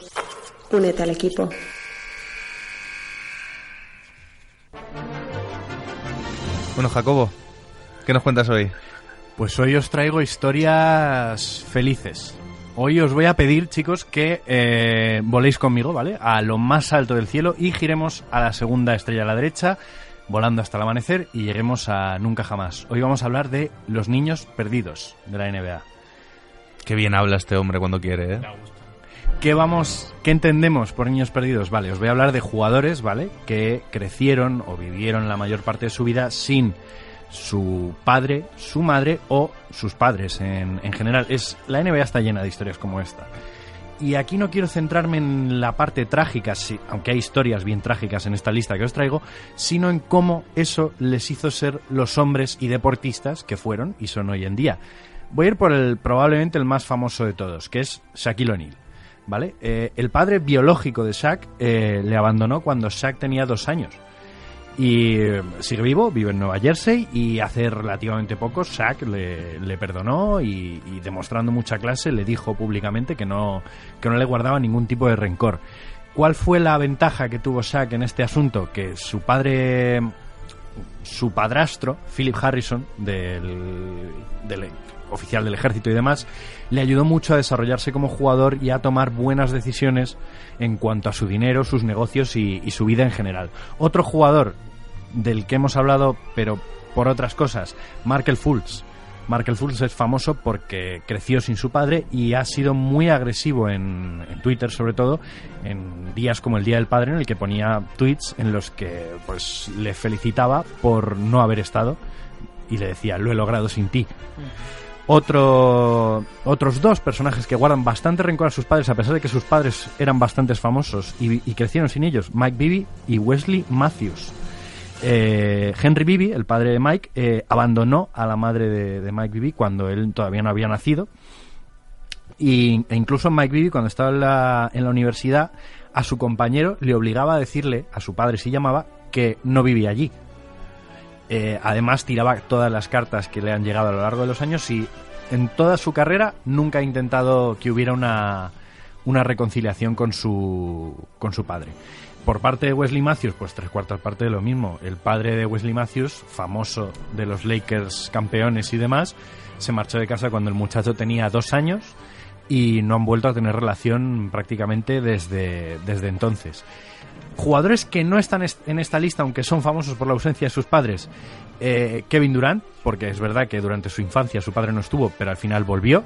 Únete al equipo. Bueno, Jacobo, ¿qué nos cuentas hoy? Pues hoy os traigo historias felices. Hoy os voy a pedir, chicos, que eh, voléis conmigo, ¿vale? A lo más alto del cielo y giremos a la segunda estrella a la derecha, volando hasta el amanecer y lleguemos a nunca jamás. Hoy vamos a hablar de los niños perdidos de la NBA. Qué bien habla este hombre cuando quiere, ¿eh? ¿Qué vamos, qué entendemos por niños perdidos? Vale, os voy a hablar de jugadores, ¿vale? Que crecieron o vivieron la mayor parte de su vida sin su padre, su madre o sus padres en, en general. Es, la NBA está llena de historias como esta. Y aquí no quiero centrarme en la parte trágica, sí, aunque hay historias bien trágicas en esta lista que os traigo, sino en cómo eso les hizo ser los hombres y deportistas que fueron y son hoy en día. Voy a ir por el probablemente el más famoso de todos, que es Shaquille O'Neal. ¿Vale? Eh, el padre biológico de Shaq eh, le abandonó cuando Shaq tenía dos años. Y eh, sigue vivo, vive en Nueva Jersey y hace relativamente poco Shaq le, perdonó y, y demostrando mucha clase le dijo públicamente que no, que no le guardaba ningún tipo de rencor. ¿Cuál fue la ventaja que tuvo Shaq en este asunto? Que su padre, su padrastro, Philip Harrison, del, del oficial del ejército y demás, le ayudó mucho a desarrollarse como jugador y a tomar buenas decisiones en cuanto a su dinero, sus negocios y, su vida en general. Otro jugador del que hemos hablado, pero por otras cosas, Markel Fultz. Markel Fultz es famoso porque creció sin su padre y ha sido muy agresivo en Twitter, sobre todo, en días como el Día del Padre, en el que ponía tweets en los que pues le felicitaba por no haber estado y le decía, lo he logrado sin ti. Otro, otros dos personajes que guardan bastante rencor a sus padres, a pesar de que sus padres eran bastante famosos y, crecieron sin ellos, Mike Bibby y Wesley Matthews. Eh, Henry Bibby, el padre de Mike, eh, abandonó a la madre de, de Mike Bibby cuando él todavía no había nacido. Y, e incluso Mike Bibby, cuando estaba en la, en la universidad, a su compañero le obligaba a decirle, a su padre si llamaba, que no vivía allí. Eh, además, tiraba todas las cartas que le han llegado a lo largo de los años y en toda su carrera nunca ha intentado que hubiera una, una reconciliación con su, con su padre. Por parte de Wesley Matthews, pues tres cuartas partes de lo mismo. El padre de Wesley Matthews, famoso de los Lakers campeones y demás, se marchó de casa cuando el muchacho tenía dos años y no han vuelto a tener relación prácticamente desde, desde entonces. Jugadores que no están est- en esta lista, aunque son famosos por la ausencia de sus padres, eh, Kevin Durant, porque es verdad que durante su infancia su padre no estuvo, pero al final volvió.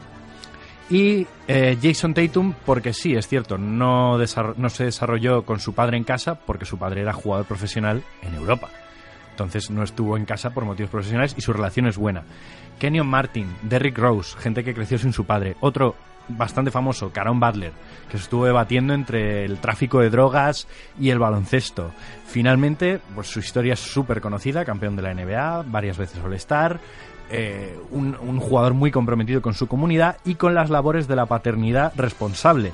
Y eh, Jason Tatum, porque sí, es cierto, no, no se desarrolló con su padre en casa porque su padre era jugador profesional en Europa. Entonces no estuvo en casa por motivos profesionales y su relación es buena. Kenyon Martin, Derrick Rose, gente que creció sin su padre. Otro bastante famoso, Caron Butler, que se estuvo debatiendo entre el tráfico de drogas y el baloncesto. Finalmente, pues su historia es súper conocida, campeón de la NBA, varias veces All-Star, eh, un, jugador muy comprometido con su comunidad y con las labores de la paternidad responsable.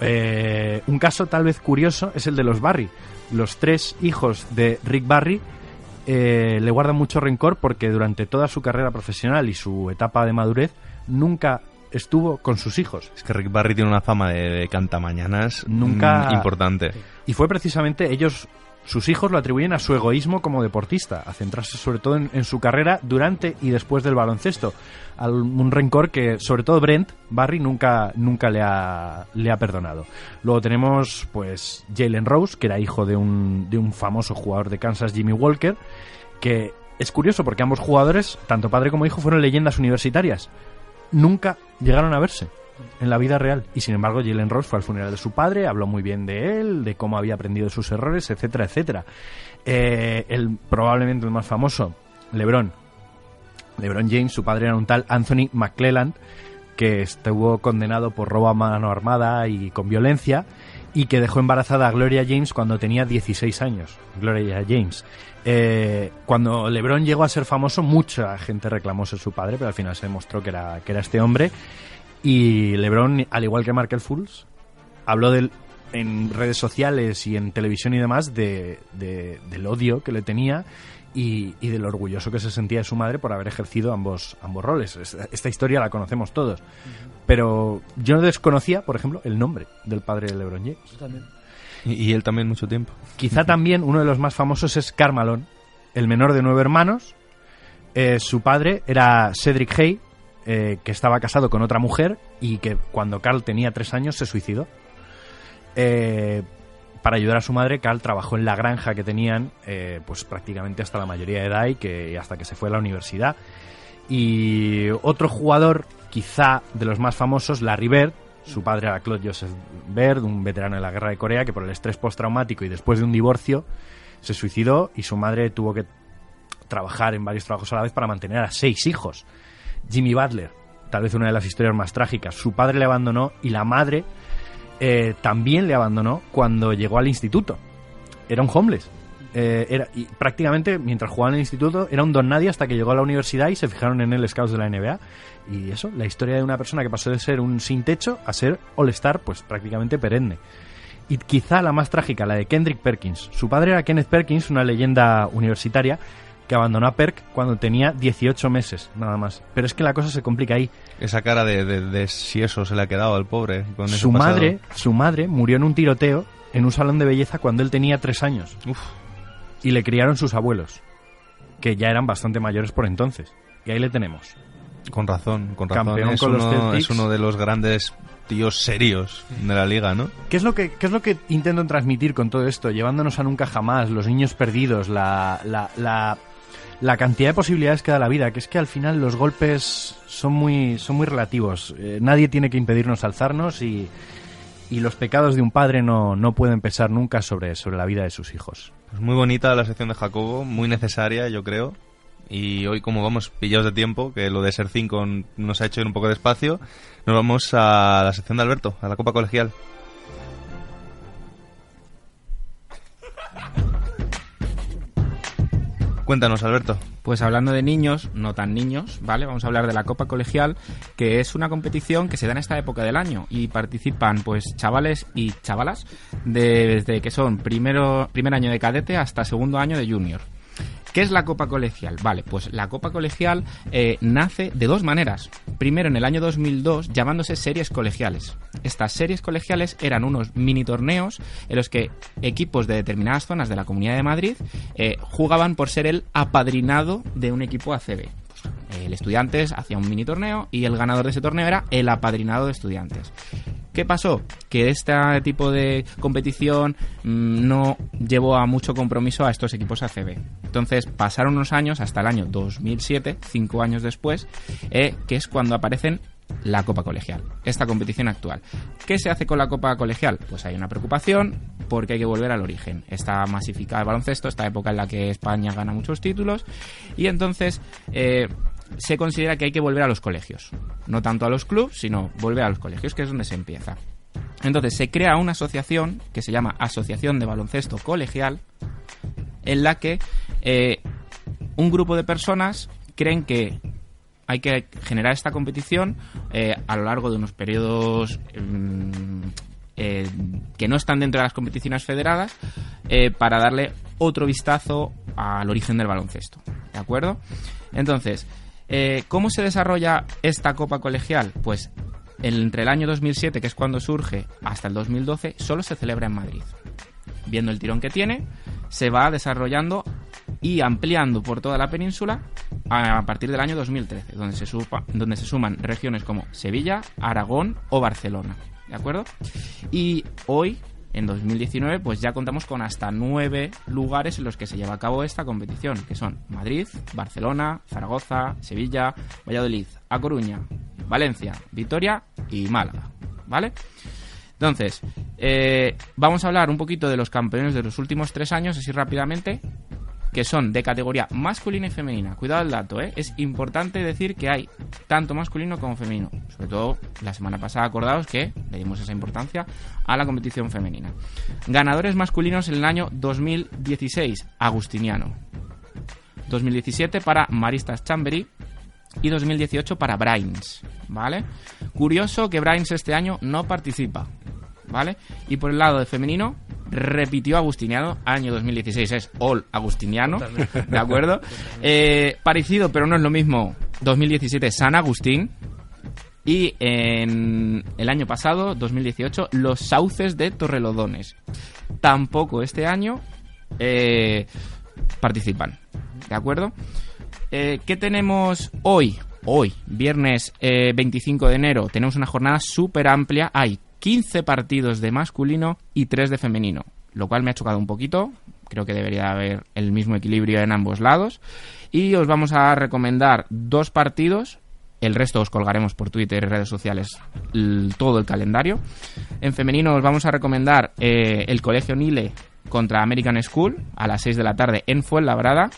Eh, un caso tal vez curioso es el de los Barry. Los tres hijos de Rick Barry eh, le guardan mucho rencor porque durante toda su carrera profesional y su etapa de madurez nunca estuvo con sus hijos. Es que Rick Barry tiene una fama de, de cantamañanas Nunca- mm, importante. Y fue precisamente ellos, sus hijos lo atribuyen a su egoísmo como deportista, a centrarse sobre todo en, en su carrera durante y después del baloncesto. Al- un rencor que sobre todo Brent Barry nunca, nunca le, ha, le ha perdonado. Luego tenemos pues Jalen Rose, que era hijo de un, de un famoso jugador de Kansas, Jimmy Walker, que es curioso porque ambos jugadores, tanto padre como hijo, fueron leyendas universitarias. Nunca llegaron a verse en la vida real. Y sin embargo, Jalen Rose fue al funeral de su padre, habló muy bien de él, de cómo había aprendido sus errores, etcétera, etcétera. Eh, el, probablemente el más famoso, LeBron. LeBron James, su padre era un tal Anthony McClelland, que estuvo condenado por robo a mano armada y con violencia, y que dejó embarazada a Gloria James cuando tenía 16 años. Gloria James. Eh, cuando LeBron llegó a ser famoso, mucha gente reclamó ser su padre, pero al final se demostró que era, que era este hombre. Y LeBron, al igual que Markel Fultz, habló en redes sociales y en televisión y demás de, de- del odio que le tenía y, y del orgulloso que se sentía de su madre por haber ejercido ambos, ambos roles. Esta, esta historia la conocemos todos. Pero yo no desconocía, por ejemplo, el nombre del padre de LeBron James. Yo también. Y, y él también mucho tiempo. Quizá también uno de los más famosos es Carmalón, el menor de nueve hermanos. Eh, su padre era Cedric Hay, eh, que estaba casado con otra mujer y que cuando Carl tenía tres años se suicidó. Eh, para ayudar a su madre, Carl trabajó en la granja que tenían eh, pues prácticamente hasta la mayoría de edad y que hasta que se fue a la universidad. Y otro jugador, quizá de los más famosos, Larry Bird. Su padre era Claude Joseph Bird, un veterano de la guerra de Corea que por el estrés postraumático y después de un divorcio se suicidó y su madre tuvo que trabajar en varios trabajos a la vez para mantener a seis hijos. Jimmy Butler, tal vez una de las historias más trágicas. Su padre le abandonó y la madre eh, también le abandonó cuando llegó al instituto. Era un homeless. Eh, era, y prácticamente mientras jugaba en el instituto era un don nadie hasta que llegó a la universidad y se fijaron en el scouts de la NBA. Y eso, la historia de una persona que pasó de ser un sin techo a ser all-star, pues prácticamente perenne. Y quizá la más trágica, la de Kendrick Perkins. Su padre era Kenneth Perkins, una leyenda universitaria que abandonó a Perk cuando tenía 18 meses, nada más. Pero es que la cosa se complica ahí. Esa cara de, de, de si eso se le ha quedado al pobre. Con ese Su madre, su madre murió en un tiroteo en un salón de belleza cuando él tenía tres años. Y le criaron sus abuelos, que ya eran bastante mayores por entonces. Y ahí le tenemos. Con razón, con razón. Campeón es, con los uno, Celtics. es uno de los grandes tíos serios de la liga, ¿no? ¿Qué es lo que, qué es lo que intento transmitir con todo esto? Llevándonos a nunca jamás, los niños perdidos, la, la, la, la cantidad de posibilidades que da la vida, que es que al final los golpes son muy, son muy relativos. Eh, nadie tiene que impedirnos alzarnos y, y los pecados de un padre no, no pueden pesar nunca sobre, sobre la vida de sus hijos. Pues muy bonita la sección de Jacobo, muy necesaria, yo creo. Y hoy, como vamos pillados de tiempo, que lo de ser 5 nos ha hecho ir un poco de espacio, nos vamos a la sección de Alberto, a la Copa Colegial. Cuéntanos, Alberto. Pues hablando de niños, no tan niños, ¿vale? Vamos a hablar de la Copa Colegial, que es una competición que se da en esta época del año y participan pues chavales y chavalas desde que son primero primer año de cadete hasta segundo año de junior. ¿Qué es la Copa Colegial? Vale, pues la Copa Colegial eh, nace de dos maneras. Primero, en el año 2002, llamándose series colegiales. Estas series colegiales eran unos mini torneos en los que equipos de determinadas zonas de la Comunidad de Madrid eh, jugaban por ser el apadrinado de un equipo ACB. El Estudiantes hacía un mini torneo y el ganador de ese torneo era el apadrinado de Estudiantes. ¿Qué pasó? Que este tipo de competición mm, no llevó a mucho compromiso a estos equipos ACB. Entonces pasaron unos años, hasta el año 2007, cinco años después, eh, que es cuando aparecen la Copa Colegial, esta competición actual. ¿Qué se hace con la Copa Colegial? Pues hay una preocupación porque hay que volver al origen. Está masificado el baloncesto, esta época en la que España gana muchos títulos, y entonces eh, se considera que hay que volver a los colegios. No tanto a los clubs, sino volver a los colegios, que es donde se empieza. Entonces se crea una asociación que se llama Asociación de Baloncesto Colegial, en la que eh, un grupo de personas creen que hay que generar esta competición eh, a lo largo de unos periodos mm, eh, que no están dentro de las competiciones federadas para darle otro vistazo al origen del baloncesto. ¿De acuerdo? Entonces, eh, ¿Cómo se desarrolla esta Copa Colegial? Pues entre el año 2007, que es cuando surge, hasta el 2012, solo se celebra en Madrid. Viendo el tirón que tiene, se va desarrollando y ampliando por toda la península a partir del año 2013, donde se, donde se suman regiones como Sevilla, Aragón o Barcelona. ¿De acuerdo? Y hoy en 2019 pues ya contamos con hasta nueve lugares en los que se lleva a cabo esta competición, que son Madrid, Barcelona, Zaragoza, Sevilla, Valladolid, A Coruña, Valencia, Vitoria y Málaga, ¿vale? Entonces, eh, vamos a hablar un poquito de los campeones de los últimos tres años, así rápidamente, que son de categoría masculina y femenina. Cuidado el dato, ¿eh? es importante decir que hay tanto masculino como femenino. Sobre todo la semana pasada acordados que le dimos esa importancia a la competición femenina. Ganadores masculinos en el año 2016, Agustiniano. 2017 para Maristas Chambery y 2018 para Brains, ¿vale? Curioso que Brains este año no participa, ¿vale? Y por el lado de femenino, repitió Agustiniano, año 2016 es All Agustiniano, ¿de acuerdo? Eh, parecido, pero no es lo mismo, 2017 San Agustín. Y en el año pasado, 2018, Los Sauces de Torrelodones. Tampoco este año eh, participan, ¿de acuerdo? Eh, ¿Qué tenemos hoy? Hoy, viernes 25 de enero, tenemos una jornada súper amplia. Hay 15 partidos de masculino y 3 de femenino, lo cual me ha chocado un poquito. Creo que debería haber el mismo equilibrio en ambos lados. Y os vamos a recomendar dos partidos. El resto os colgaremos por Twitter y redes sociales todo el calendario. En femenino os vamos a recomendar eh, el Colegio Nile contra American School a las 6 de la tarde en Fuenlabrada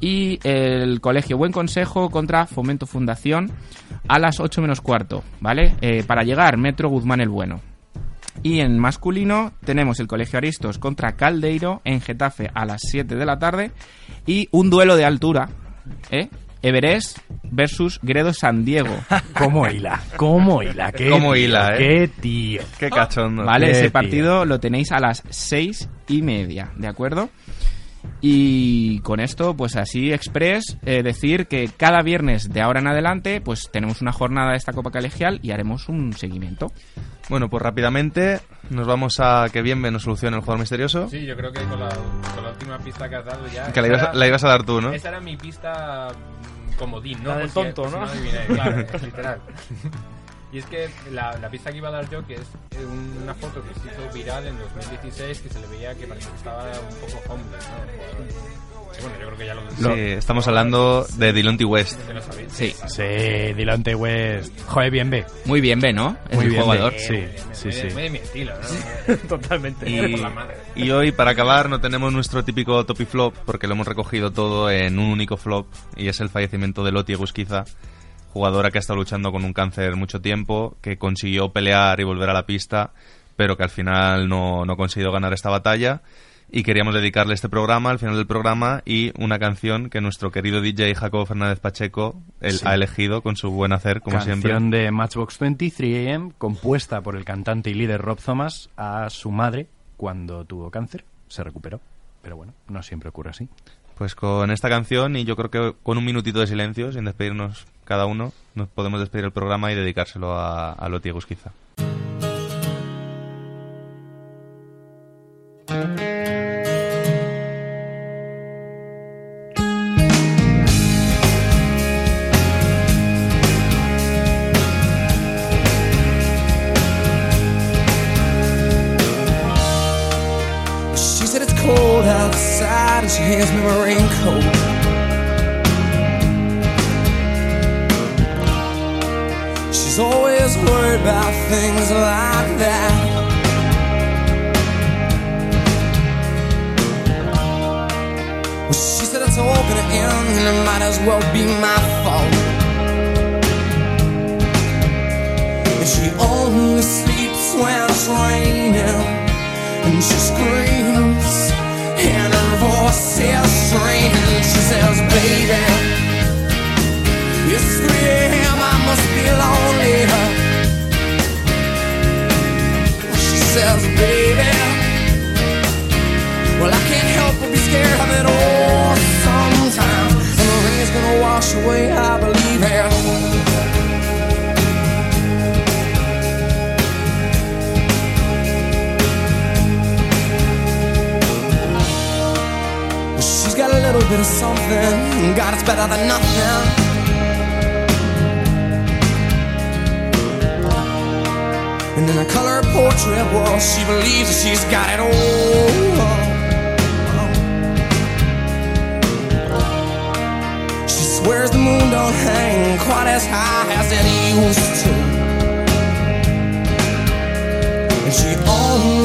y el Colegio Buen Consejo contra Fomento Fundación a las 8 menos cuarto, ¿vale? Eh, para llegar, Metro Guzmán el Bueno. Y en masculino tenemos el Colegio Aristos contra Caldeiro en Getafe a las 7 de la tarde y un duelo de altura, ¿eh? Everest versus Gredo San Diego. ¿Cómo hila? ¿Cómo hila? ¿Qué ¿Cómo tío? hila, eh? ¿Qué tío? Qué cachondo. Vale, Qué ese tío. partido lo tenéis a las seis y media, ¿de acuerdo? Y con esto, pues así express, eh, decir que cada viernes de ahora en adelante, pues tenemos una jornada de esta Copa Colegial y haremos un seguimiento. Bueno, pues rápidamente nos vamos a que bien nos solucione el jugador misterioso. Sí, yo creo que con la, con la última pista que has dado ya. Que la ibas, a- era- la ibas a dar tú, ¿no? Esa era mi pista mm, comodín, ¿no? La del si- tonto, por si ¿no? claro, literal. Y es que la, la pista que iba a dar yo, que es eh, una foto que se hizo viral en 2016, que se le veía que parecía que estaba un poco homeless, ¿no? Bueno, yo creo que ya lo Sí, estamos hablando de Dilonti West. Sí. Sí, Dilante West. Joder, bien B. Muy bien, B, ¿no? Es Muy bien, jugador. B. Sí, sí, sí. Muy de mi estilo, ¿no? Totalmente. Y, Por la madre. y hoy, para acabar, no tenemos nuestro típico top y flop, porque lo hemos recogido todo en un único flop, y es el fallecimiento de Loti Egusquiza, jugadora que ha estado luchando con un cáncer mucho tiempo, que consiguió pelear y volver a la pista, pero que al final no, no ha conseguido ganar esta batalla. Y queríamos dedicarle este programa, al final del programa, y una canción que nuestro querido DJ Jacobo Fernández Pacheco él Sí. ha elegido con su buen hacer, como Canción siempre. de Matchbox 23 AM, compuesta por el cantante y líder Rob Thomas a su madre cuando tuvo cáncer. Se recuperó. Pero bueno, no siempre ocurre así. Pues con esta canción y yo creo que con un minutito de silencio, sin despedirnos cada uno, nos podemos despedir el programa y dedicárselo a, a Loti.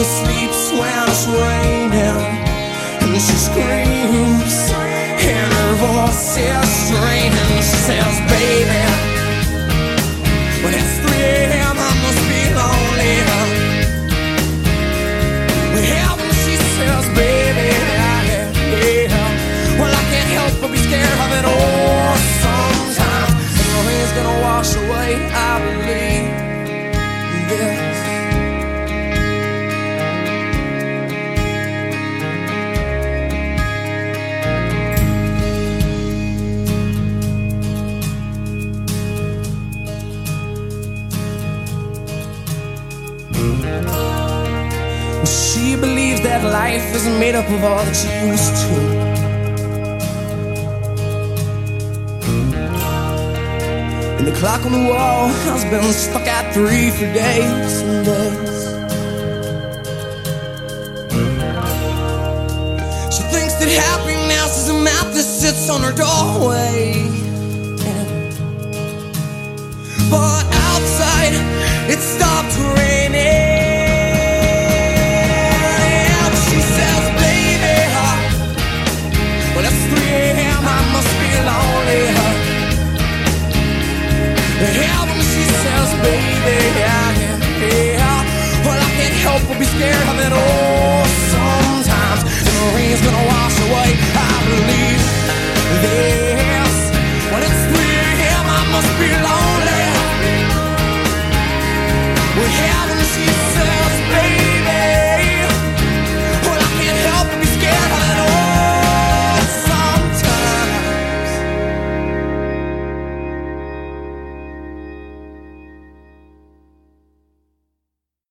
Sleeps when it's raining. And she screams, and her voice is straining. She says, that life isn't made up of all that she used to. And the clock on the wall has been stuck at three for days and days. She thinks that happiness is a map that sits on her doorway. But outside, it's. I can hear. Well, I can't help but be scared of it all. Sometimes the rain's gonna wash away. I believe this. It's I must be lonely. Yeah.